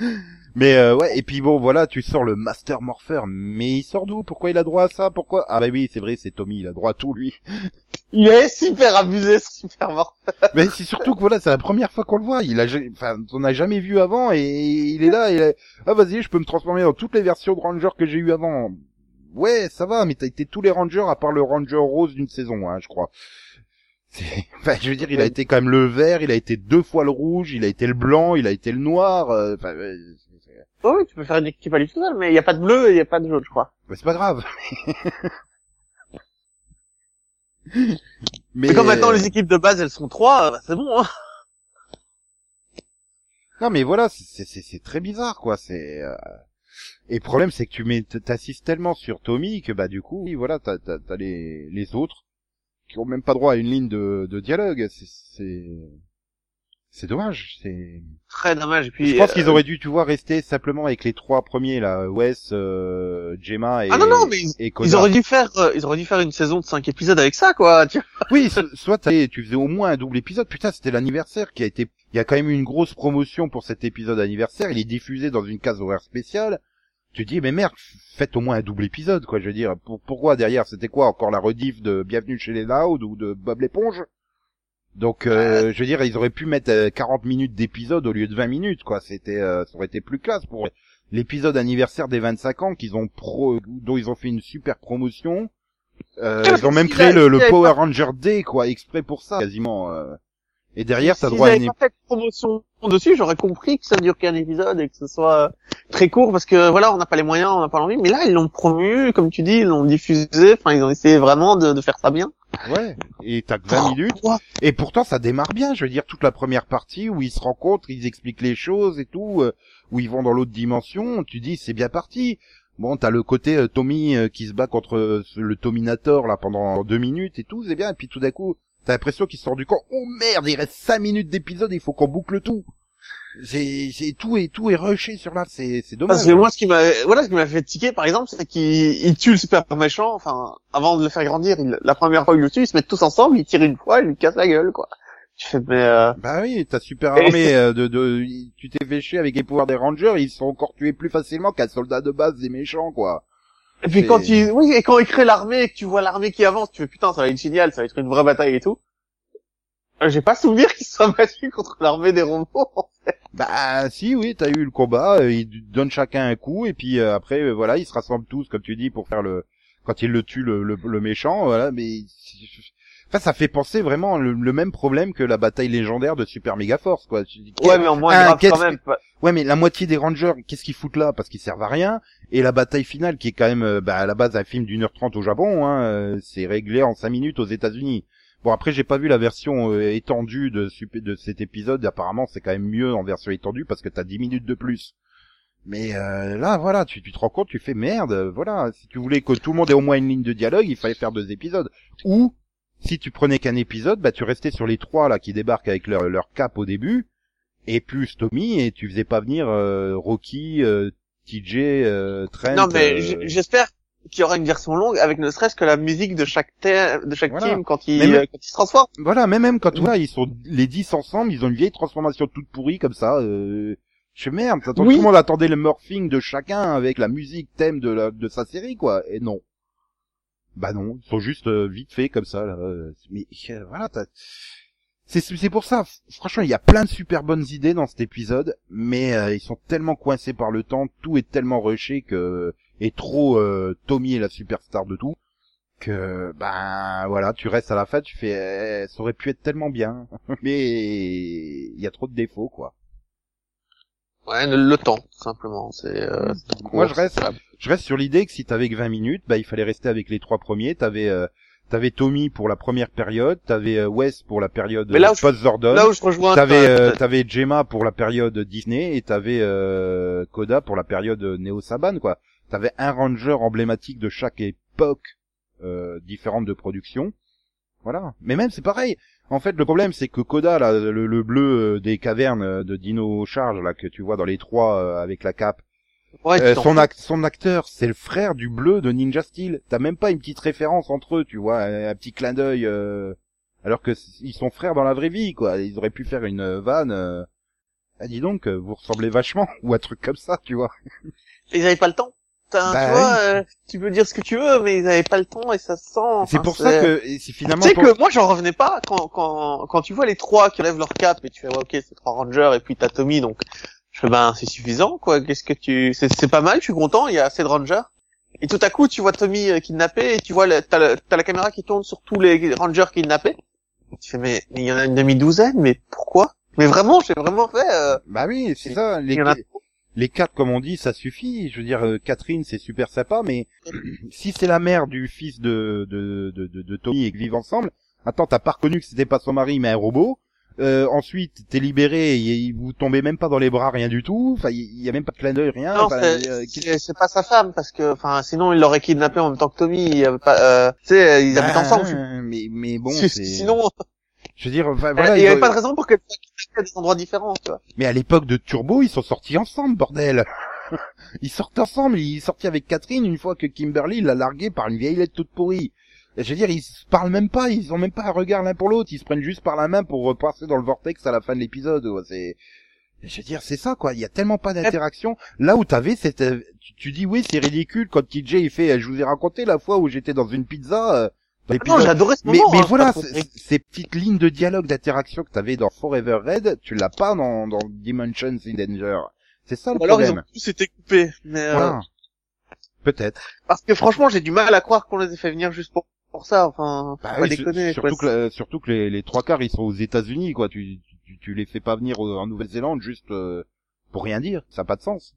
Mais euh, ouais, et puis bon, voilà, tu sors le Master Morpher, mais il sort d'où? Pourquoi il a droit à ça? Pourquoi? Ah bah oui, c'est vrai, c'est Tommy, il a droit à tout lui. Il est super abusé, ce super mort. mais c'est surtout que voilà, c'est la première fois qu'on le voit. Il a, enfin, on n'a jamais vu avant, et il est là. Il est... Ah vas-y, je peux me transformer dans toutes les versions de Ranger que j'ai eu avant. Ouais, ça va, mais t'as été tous les Rangers à part le Ranger rose d'une saison, hein, je crois. C'est- Enfin, je veux dire, il a été quand même le vert, il a été deux fois le rouge, il a été le blanc, il a été le noir. euh, Enfin, euh, Oh oui, tu peux faire une équipe à seul, mais il n'y a pas de bleu et il n'y a pas de jaune, je crois. mais c'est pas grave. mais Mais comme maintenant les équipes de base elles sont trois, euh, bah, c'est bon. Hein. Non mais voilà, c'est c'est c'est très bizarre quoi. C'est euh, et le problème c'est que tu mets t'assises tellement sur Tommy que bah du coup oui voilà t'as t'as t'as les les autres qui ont même pas droit à une ligne de de dialogue. C'est c'est c'est dommage. C'est Très dommage. Et puis, je pense euh, qu'ils auraient dû tu vois rester simplement avec les trois premiers là Wes, euh, Gemma et Ah non non, mais ils, et ils Koda. auraient dû faire, euh, ils auraient dû faire une saison de cinq épisodes avec ça, quoi. Tu. Oui, so- soit tu faisais au moins un double épisode. Putain, c'était l'anniversaire qui a été. Il y a quand même eu une grosse promotion pour cet épisode anniversaire. Il est diffusé dans une case horaire spéciale. Tu dis mais merde, faites au moins un double épisode quoi. Je veux dire, pour- pourquoi derrière c'était quoi encore la rediff de Bienvenue chez les Loud ou de Bob l'éponge? Donc euh, je veux dire, ils auraient pu mettre euh, 40 minutes d'épisode au lieu de 20 minutes quoi. C'était, euh, ça aurait été plus classe pour l'épisode anniversaire des 25 ans qu'ils ont pro, dont ils ont fait une super promotion. Euh, Ah, ils ont même créé le, Power Ranger Day, quoi, exprès pour ça, quasiment. Et derrière, t'as S'ils droit à une... pas fait de promotion dessus, j'aurais compris que ça ne dure qu'un épisode et que ce soit très court parce que voilà, on n'a pas les moyens, on n'a pas l'envie. Mais là, ils l'ont promu, comme tu dis, ils l'ont diffusé. Enfin, ils ont essayé vraiment de, de faire ça bien. Ouais. Et t'as que 20 minutes. Et pourtant, ça démarre bien. Je veux dire, toute la première partie où ils se rencontrent, ils expliquent les choses et tout, euh, où ils vont dans l'autre dimension, tu dis, c'est bien parti. Bon, t'as le côté euh, Tommy euh, qui se bat contre euh, le Tominator, là, pendant deux minutes et tout, c'est bien. Et puis tout d'un coup, t'as l'impression qu'il sort du camp. Oh merde, il reste cinq minutes d'épisode, il faut qu'on boucle tout. C'est, c'est tout et tout est rushé sur là, c'est, c'est dommage. Parce que moi, ce qui m'a, voilà, ce qui m'a fait tiquer, par exemple, c'est qu'il il tue le super méchant. Enfin, avant de le faire grandir, il- la première fois qu'il le tue, ils se mettent tous ensemble, ils tirent une fois, ils lui cassent la gueule, quoi. Tu fais, mais euh, Bah oui, t'as super Et armé euh, de, de, tu t'es fait chier avec les pouvoirs des rangers, ils sont encore tués plus facilement qu'un soldat de base des méchants, quoi. Et puis quand il, oui, et quand il crée l'armée et que tu vois l'armée qui avance, tu fais putain, ça va être génial, ça va être une vraie bataille et tout. Euh, J'ai pas souvenir qu'il soit battu contre l'armée des robots. en fait. Bah si, oui, t'as eu le combat, euh, ils donnent chacun un coup et puis euh, après, euh, voilà, ils se rassemblent tous, comme tu dis, pour faire le quand ils le tuent le, le, le méchant, voilà. Mais enfin, ça fait penser vraiment le, le même problème que la bataille légendaire de Super Mega Force, quoi. Tu dis, Ouais, mais en moins Ah, grave quand même. Ouais, mais la moitié des Rangers, qu'est-ce qu'ils foutent là? Parce qu'ils servent à rien. Et la bataille finale, qui est quand même euh, bah, à la base un film d'une heure trente au Japon, hein, euh, c'est réglé en cinq minutes aux États-Unis. Bon, après, j'ai pas vu la version euh, étendue de, cet épisode. Apparemment, c'est quand même mieux en version étendue parce que t'as dix minutes de plus. Mais euh, là, voilà, tu, tu te rends compte, tu fais merde. Voilà, si tu voulais que tout le monde ait au moins une ligne de dialogue, il fallait faire deux épisodes. Ou si tu prenais qu'un épisode, bah tu restais sur les trois là qui débarquent avec leur, leur cap au début et plus Tommy et tu faisais pas venir euh, Rocky, euh, TJ, euh, Trent. Non, mais euh, j'espère qu'il y aura une version longue avec ne serait-ce que la musique de chaque thème, de chaque Voilà. team quand il, Mais même- euh, quand il se transforme. Voilà, mais même quand voilà, ils sont les dix ensemble, ils ont une vieille transformation toute pourrie comme ça. Euh... Je fais merde, Oui. tout le monde attendait le morphing de chacun avec la musique thème de la de sa série quoi. Et non. Bah non, ils sont juste euh, vite fait comme ça là. euh, Mais euh, voilà, c'est pour ça. Franchement, il y a plein de super bonnes idées dans cet épisode, mais ils sont tellement coincés par le temps, tout est tellement rushé que et trop Tommy est la superstar de tout que ben voilà, tu restes à la fin, tu fais eh, ça aurait pu être tellement bien, mais il y a trop de défauts quoi. Ouais, le, temps, simplement. C'est, euh, Moi, je reste- Je reste sur l'idée que si t'avais que 20 minutes, bah il fallait rester avec les trois premiers. T'avais euh, t'avais Tommy pour la première période, t'avais euh, Wes pour la période Mais là où je- post Zordon, Là où je rejoins, t'avais ta- euh, ta- t'avais Gemma pour la période Disney et t'avais euh, Koda pour la période Neo Saban quoi. T'avais un ranger emblématique de chaque époque euh, différente de production. Voilà. Mais même c'est pareil. En fait, le problème c'est que Koda, là, le, le bleu euh, des cavernes euh, de Dino Charge là que tu vois dans les trois euh, avec la cape. ouais, Euh, son, son acteur, c'est le frère du bleu de Ninja Steel. T'as même pas une petite référence entre eux, tu vois, un, un petit clin d'œil. euh, alors que ils sont frères dans la vraie vie, quoi. Ils auraient pu faire une vanne. euh, Ah, dis donc, vous ressemblez vachement, ou un truc comme ça, tu vois. Ils avaient pas le temps. Bah tu vois, euh, tu peux dire ce que tu veux, mais ils avaient pas le temps et ça se sent. c'est pour ça que c'est finalement. Tu sais pour- que moi j'en revenais pas quand quand quand tu vois les trois qui lèvent leur cap et tu fais ouais, ok c'est trois rangers et puis t'as Tommy donc je fais ben c'est suffisant quoi qu'est-ce que tu c'est pas mal je suis content il y a assez de rangers et tout à coup tu vois Tommy euh, kidnappé et tu vois t'as la caméra qui tourne sur tous les rangers kidnappés tu fais mais mais il y en a une demi douzaine mais pourquoi? Mais vraiment j'ai vraiment fait euh, Bah oui, c'est ça. Les, il y en a les quatre, comme on dit, ça suffit. Je veux dire, euh, Catherine, c'est super sympa, mais si c'est la mère du fils de, de, de, de, de Tommy et qu'ils vivent ensemble, attends, t'as pas reconnu que c'était pas son mari, mais un robot. Euh, ensuite, t'es libéré, et vous tombez même pas dans les bras, rien du tout. Enfin, il y, a même pas de clin d'œil, rien. non Enfin, c'est euh, c'est- pas sa femme parce que enfin sinon il l'aurait kidnappé en même temps que Tommy il y avait pas euh, tu sais ils habitent Ben, ensemble Mais, mais bon, sinon Je veux dire, enfin, voilà. il y ils avait pas de raison pour qu'elle soit kidnappée à des endroits différents tu vois Mais à l'époque de Turbo, ils sont sortis ensemble, bordel. Ils sortent ensemble, ils sortent avec Catherine une fois que Kimberly l'a largué par une vieille lettre toute pourrie. Et je veux dire, ils se parlent même pas, ils ont même pas un regard l'un pour l'autre, ils se prennent juste par la main pour repasser dans le vortex à la fin de l'épisode. C'est, je veux dire, c'est ça quoi. Il y a tellement pas d'interaction. Là où t'avais, c'était, tu, tu dis oui, c'est ridicule quand TJ il fait, je vous ai raconté la fois où j'étais dans une pizza. Dans Ah non l'épisode- j'adorais ce mais, moment mais hein, voilà, ces petites lignes de dialogue, d'interaction que t'avais dans Forever Red, tu l'as pas dans, dans Dimensions in Danger. C'est ça le Ou alors ils problème. ont tous été coupés mais euh, Voilà. Peut-être. parce que franchement j'ai du mal à croire qu'on les ait fait venir juste pour pour ça enfin Bah pas oui, déconner quoi. surtout, que, surtout que les, les trois quarts ils sont aux États-Unis, quoi. Tu, tu, tu les fais pas venir en Nouvelle-Zélande juste euh, pour rien dire. Ça n'a pas de sens.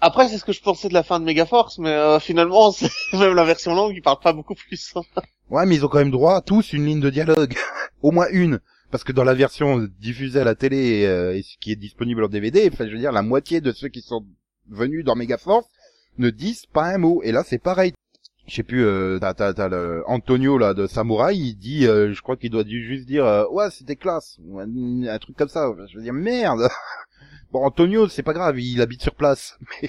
après c'est ce que je pensais de la fin de Megaforce mais euh, finalement même la version longue ils parlent pas beaucoup plus hein. Ouais, mais ils ont quand même droit à tous une ligne de dialogue, au moins une. Parce que dans la version diffusée à la télé euh, et qui est disponible en DVD, enfin, je veux dire, la moitié de ceux qui sont venus dans Megaforce ne disent pas un mot. Et là, c'est pareil. Je sais plus, euh, t'as, t'as, t'as le Antonio là de Samouraï, il dit, euh, je crois qu'il doit juste dire, euh, ouais, c'était classe, ou un, un truc comme ça. Je veux dire, merde. Bon, Antonio, c'est pas grave, il habite sur place. Mais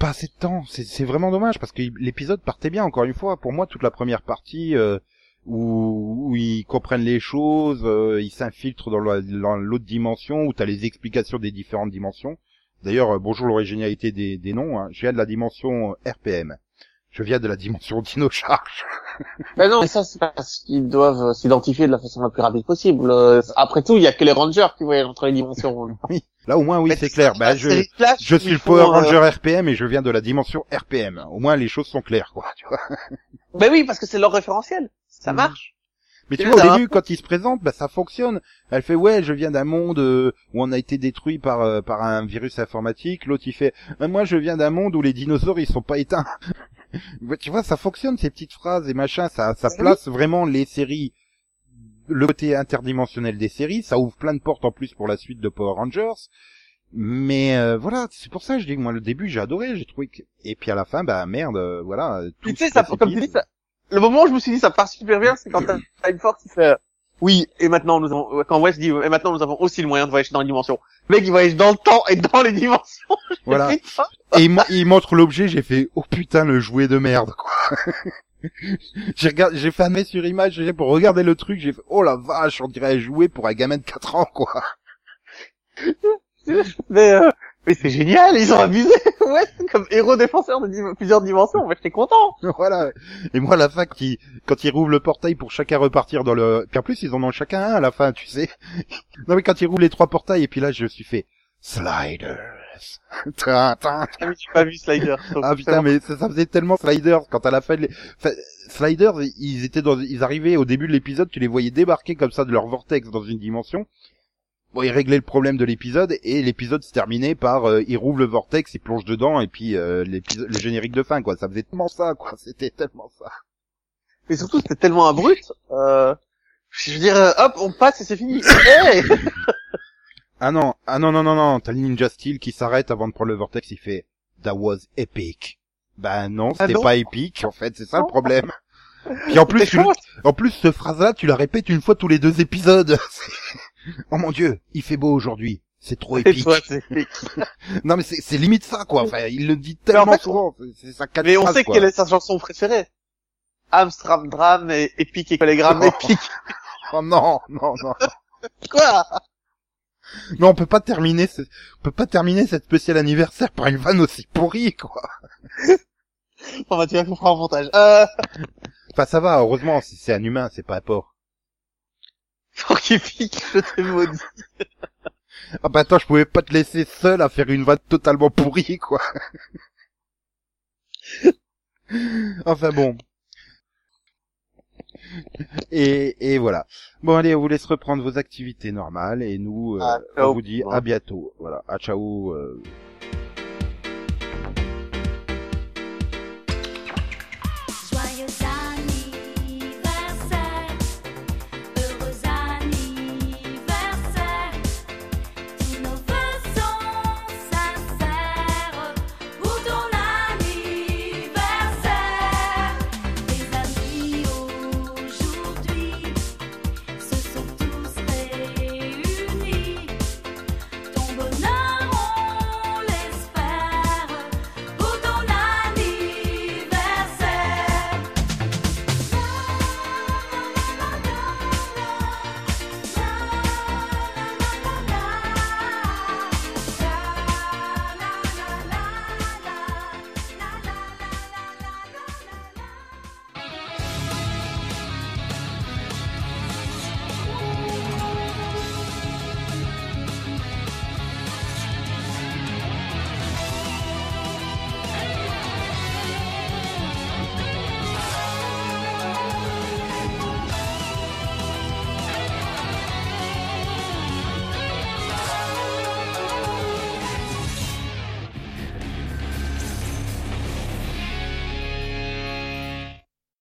pas assez de temps. C'est, vraiment dommage parce que l'épisode partait bien. Encore une fois, pour moi, toute la première partie euh, où, ils comprennent les choses, euh, ils s'infiltrent dans, la- dans l'autre dimension, où t'as les explications des différentes dimensions. D'ailleurs, euh, bonjour l'originalité des, noms. Hein. Je viens de la dimension RPM. Je viens de la dimension Dino Charge. Ben non, mais ça c'est parce qu'ils doivent euh, s'identifier de la façon la plus rapide possible. Euh, Après tout, il y a que les rangers qui voyagent entre les dimensions. Là, au moins, oui, Mais c'est clair. Bah, je, je suis le Power euh, Ranger RPM et je viens de la dimension RPM. Au moins, les choses sont claires, quoi. Tu vois. Ben oui, parce que c'est leur référentiel. Ça Mhm. marche. Mais tu vois, au ça. début, quand il se présente, bah, ça fonctionne. Elle fait, ouais, je viens d'un monde euh, où on a été détruit par euh, par un virus informatique. L'autre, il fait, moi, je viens d'un monde où les dinosaures, ils sont pas éteints. Tu vois, ça fonctionne, ces petites phrases et machin. Ça, ça Oui. place vraiment les séries, le côté interdimensionnel des séries. Ça ouvre plein de portes en plus pour la suite de Power Rangers. Mais euh, voilà, c'est pour ça que je dis que moi, le début, j'ai adoré. J'ai trouvé que... Et puis à la fin, bah merde, euh, voilà. tout Puis tu sais, ça, comme tu dis, ça, le moment où je me suis dit ça part super bien, c'est quand t'as une force qui fait, euh, oui, et maintenant nous avons, quand West dit, et maintenant nous avons aussi le moyen de voyager dans les dimensions. Le mec, il voyage dans le temps et dans les dimensions. Voilà. Et il, il montre l'objet, j'ai fait oh putain le jouet de merde quoi. j'ai regardé, j'ai fait un mail sur image j'ai- pour regarder le truc, j'ai fait oh la vache, on dirait un jouet pour un gamin de 4 ans quoi. Mais, euh, mais c'est génial, ils ont abusé. Ouais, comme héros défenseur de plusieurs dimensions. Ouais, j'étais content. voilà. Et moi à la fin quand il quand il rouvre le portail pour chacun repartir dans le puis en plus ils en ont chacun un à la fin, tu sais. non mais quand il rouvre les trois portails et puis là je suis fait sliders. Tin, tin, Ah, mais tu pas vu Slider. Donc, Ah putain, mais ça, ça faisait tellement Sliders quand à la fin, les... enfin, Sliders, ils étaient dans, ils arrivaient au début de l'épisode, tu les voyais débarquer comme ça de leur vortex dans une dimension. Bon, ils réglaient le problème de l'épisode et l'épisode se terminait par, euh, ils rouvrent le vortex, ils plongent dedans et puis euh, l'épisode, le générique de fin quoi. Ça faisait tellement ça quoi, c'était tellement ça. Mais surtout, c'était tellement abrupt. Euh, je veux dire, hop, on passe et c'est fini. Hey Ah non, ah non non non non, t'as le Ninja Steel qui s'arrête avant de prendre le vortex, il fait That was epic. Ben non, Ah c'était pas épique en fait, c'est ça le problème. Puis en plus, tu. En plus, cette phrase-là, tu la répètes une fois tous les deux épisodes. Oh mon dieu, il fait beau aujourd'hui. C'est trop épique. toi. Non mais c'est limite ça quoi. Enfin, il le dit en tellement fait, souvent. C'est- sa Mais on sait quoi. quelle est sa chanson préférée. Amstram Dram et épique et collégramme épique. Oh non, non, non. Quoi? Non, on peut pas terminer, ce... on peut pas terminer cette spéciale anniversaire par une vanne aussi pourrie quoi. On va tirer pour un montage. Euh, Enfin, ça va. Heureusement, c'est c'est un humain, c'est pas un porc. pour épique, je t'ai maudit. Ah bah attends, je pouvais pas te laisser seul à faire une vanne totalement pourrie quoi. enfin bon. Et, et voilà. Bon allez, on vous laisse reprendre vos activités normales et nous, euh, Ah, on vous dit à bientôt. Voilà, à ciao. euh,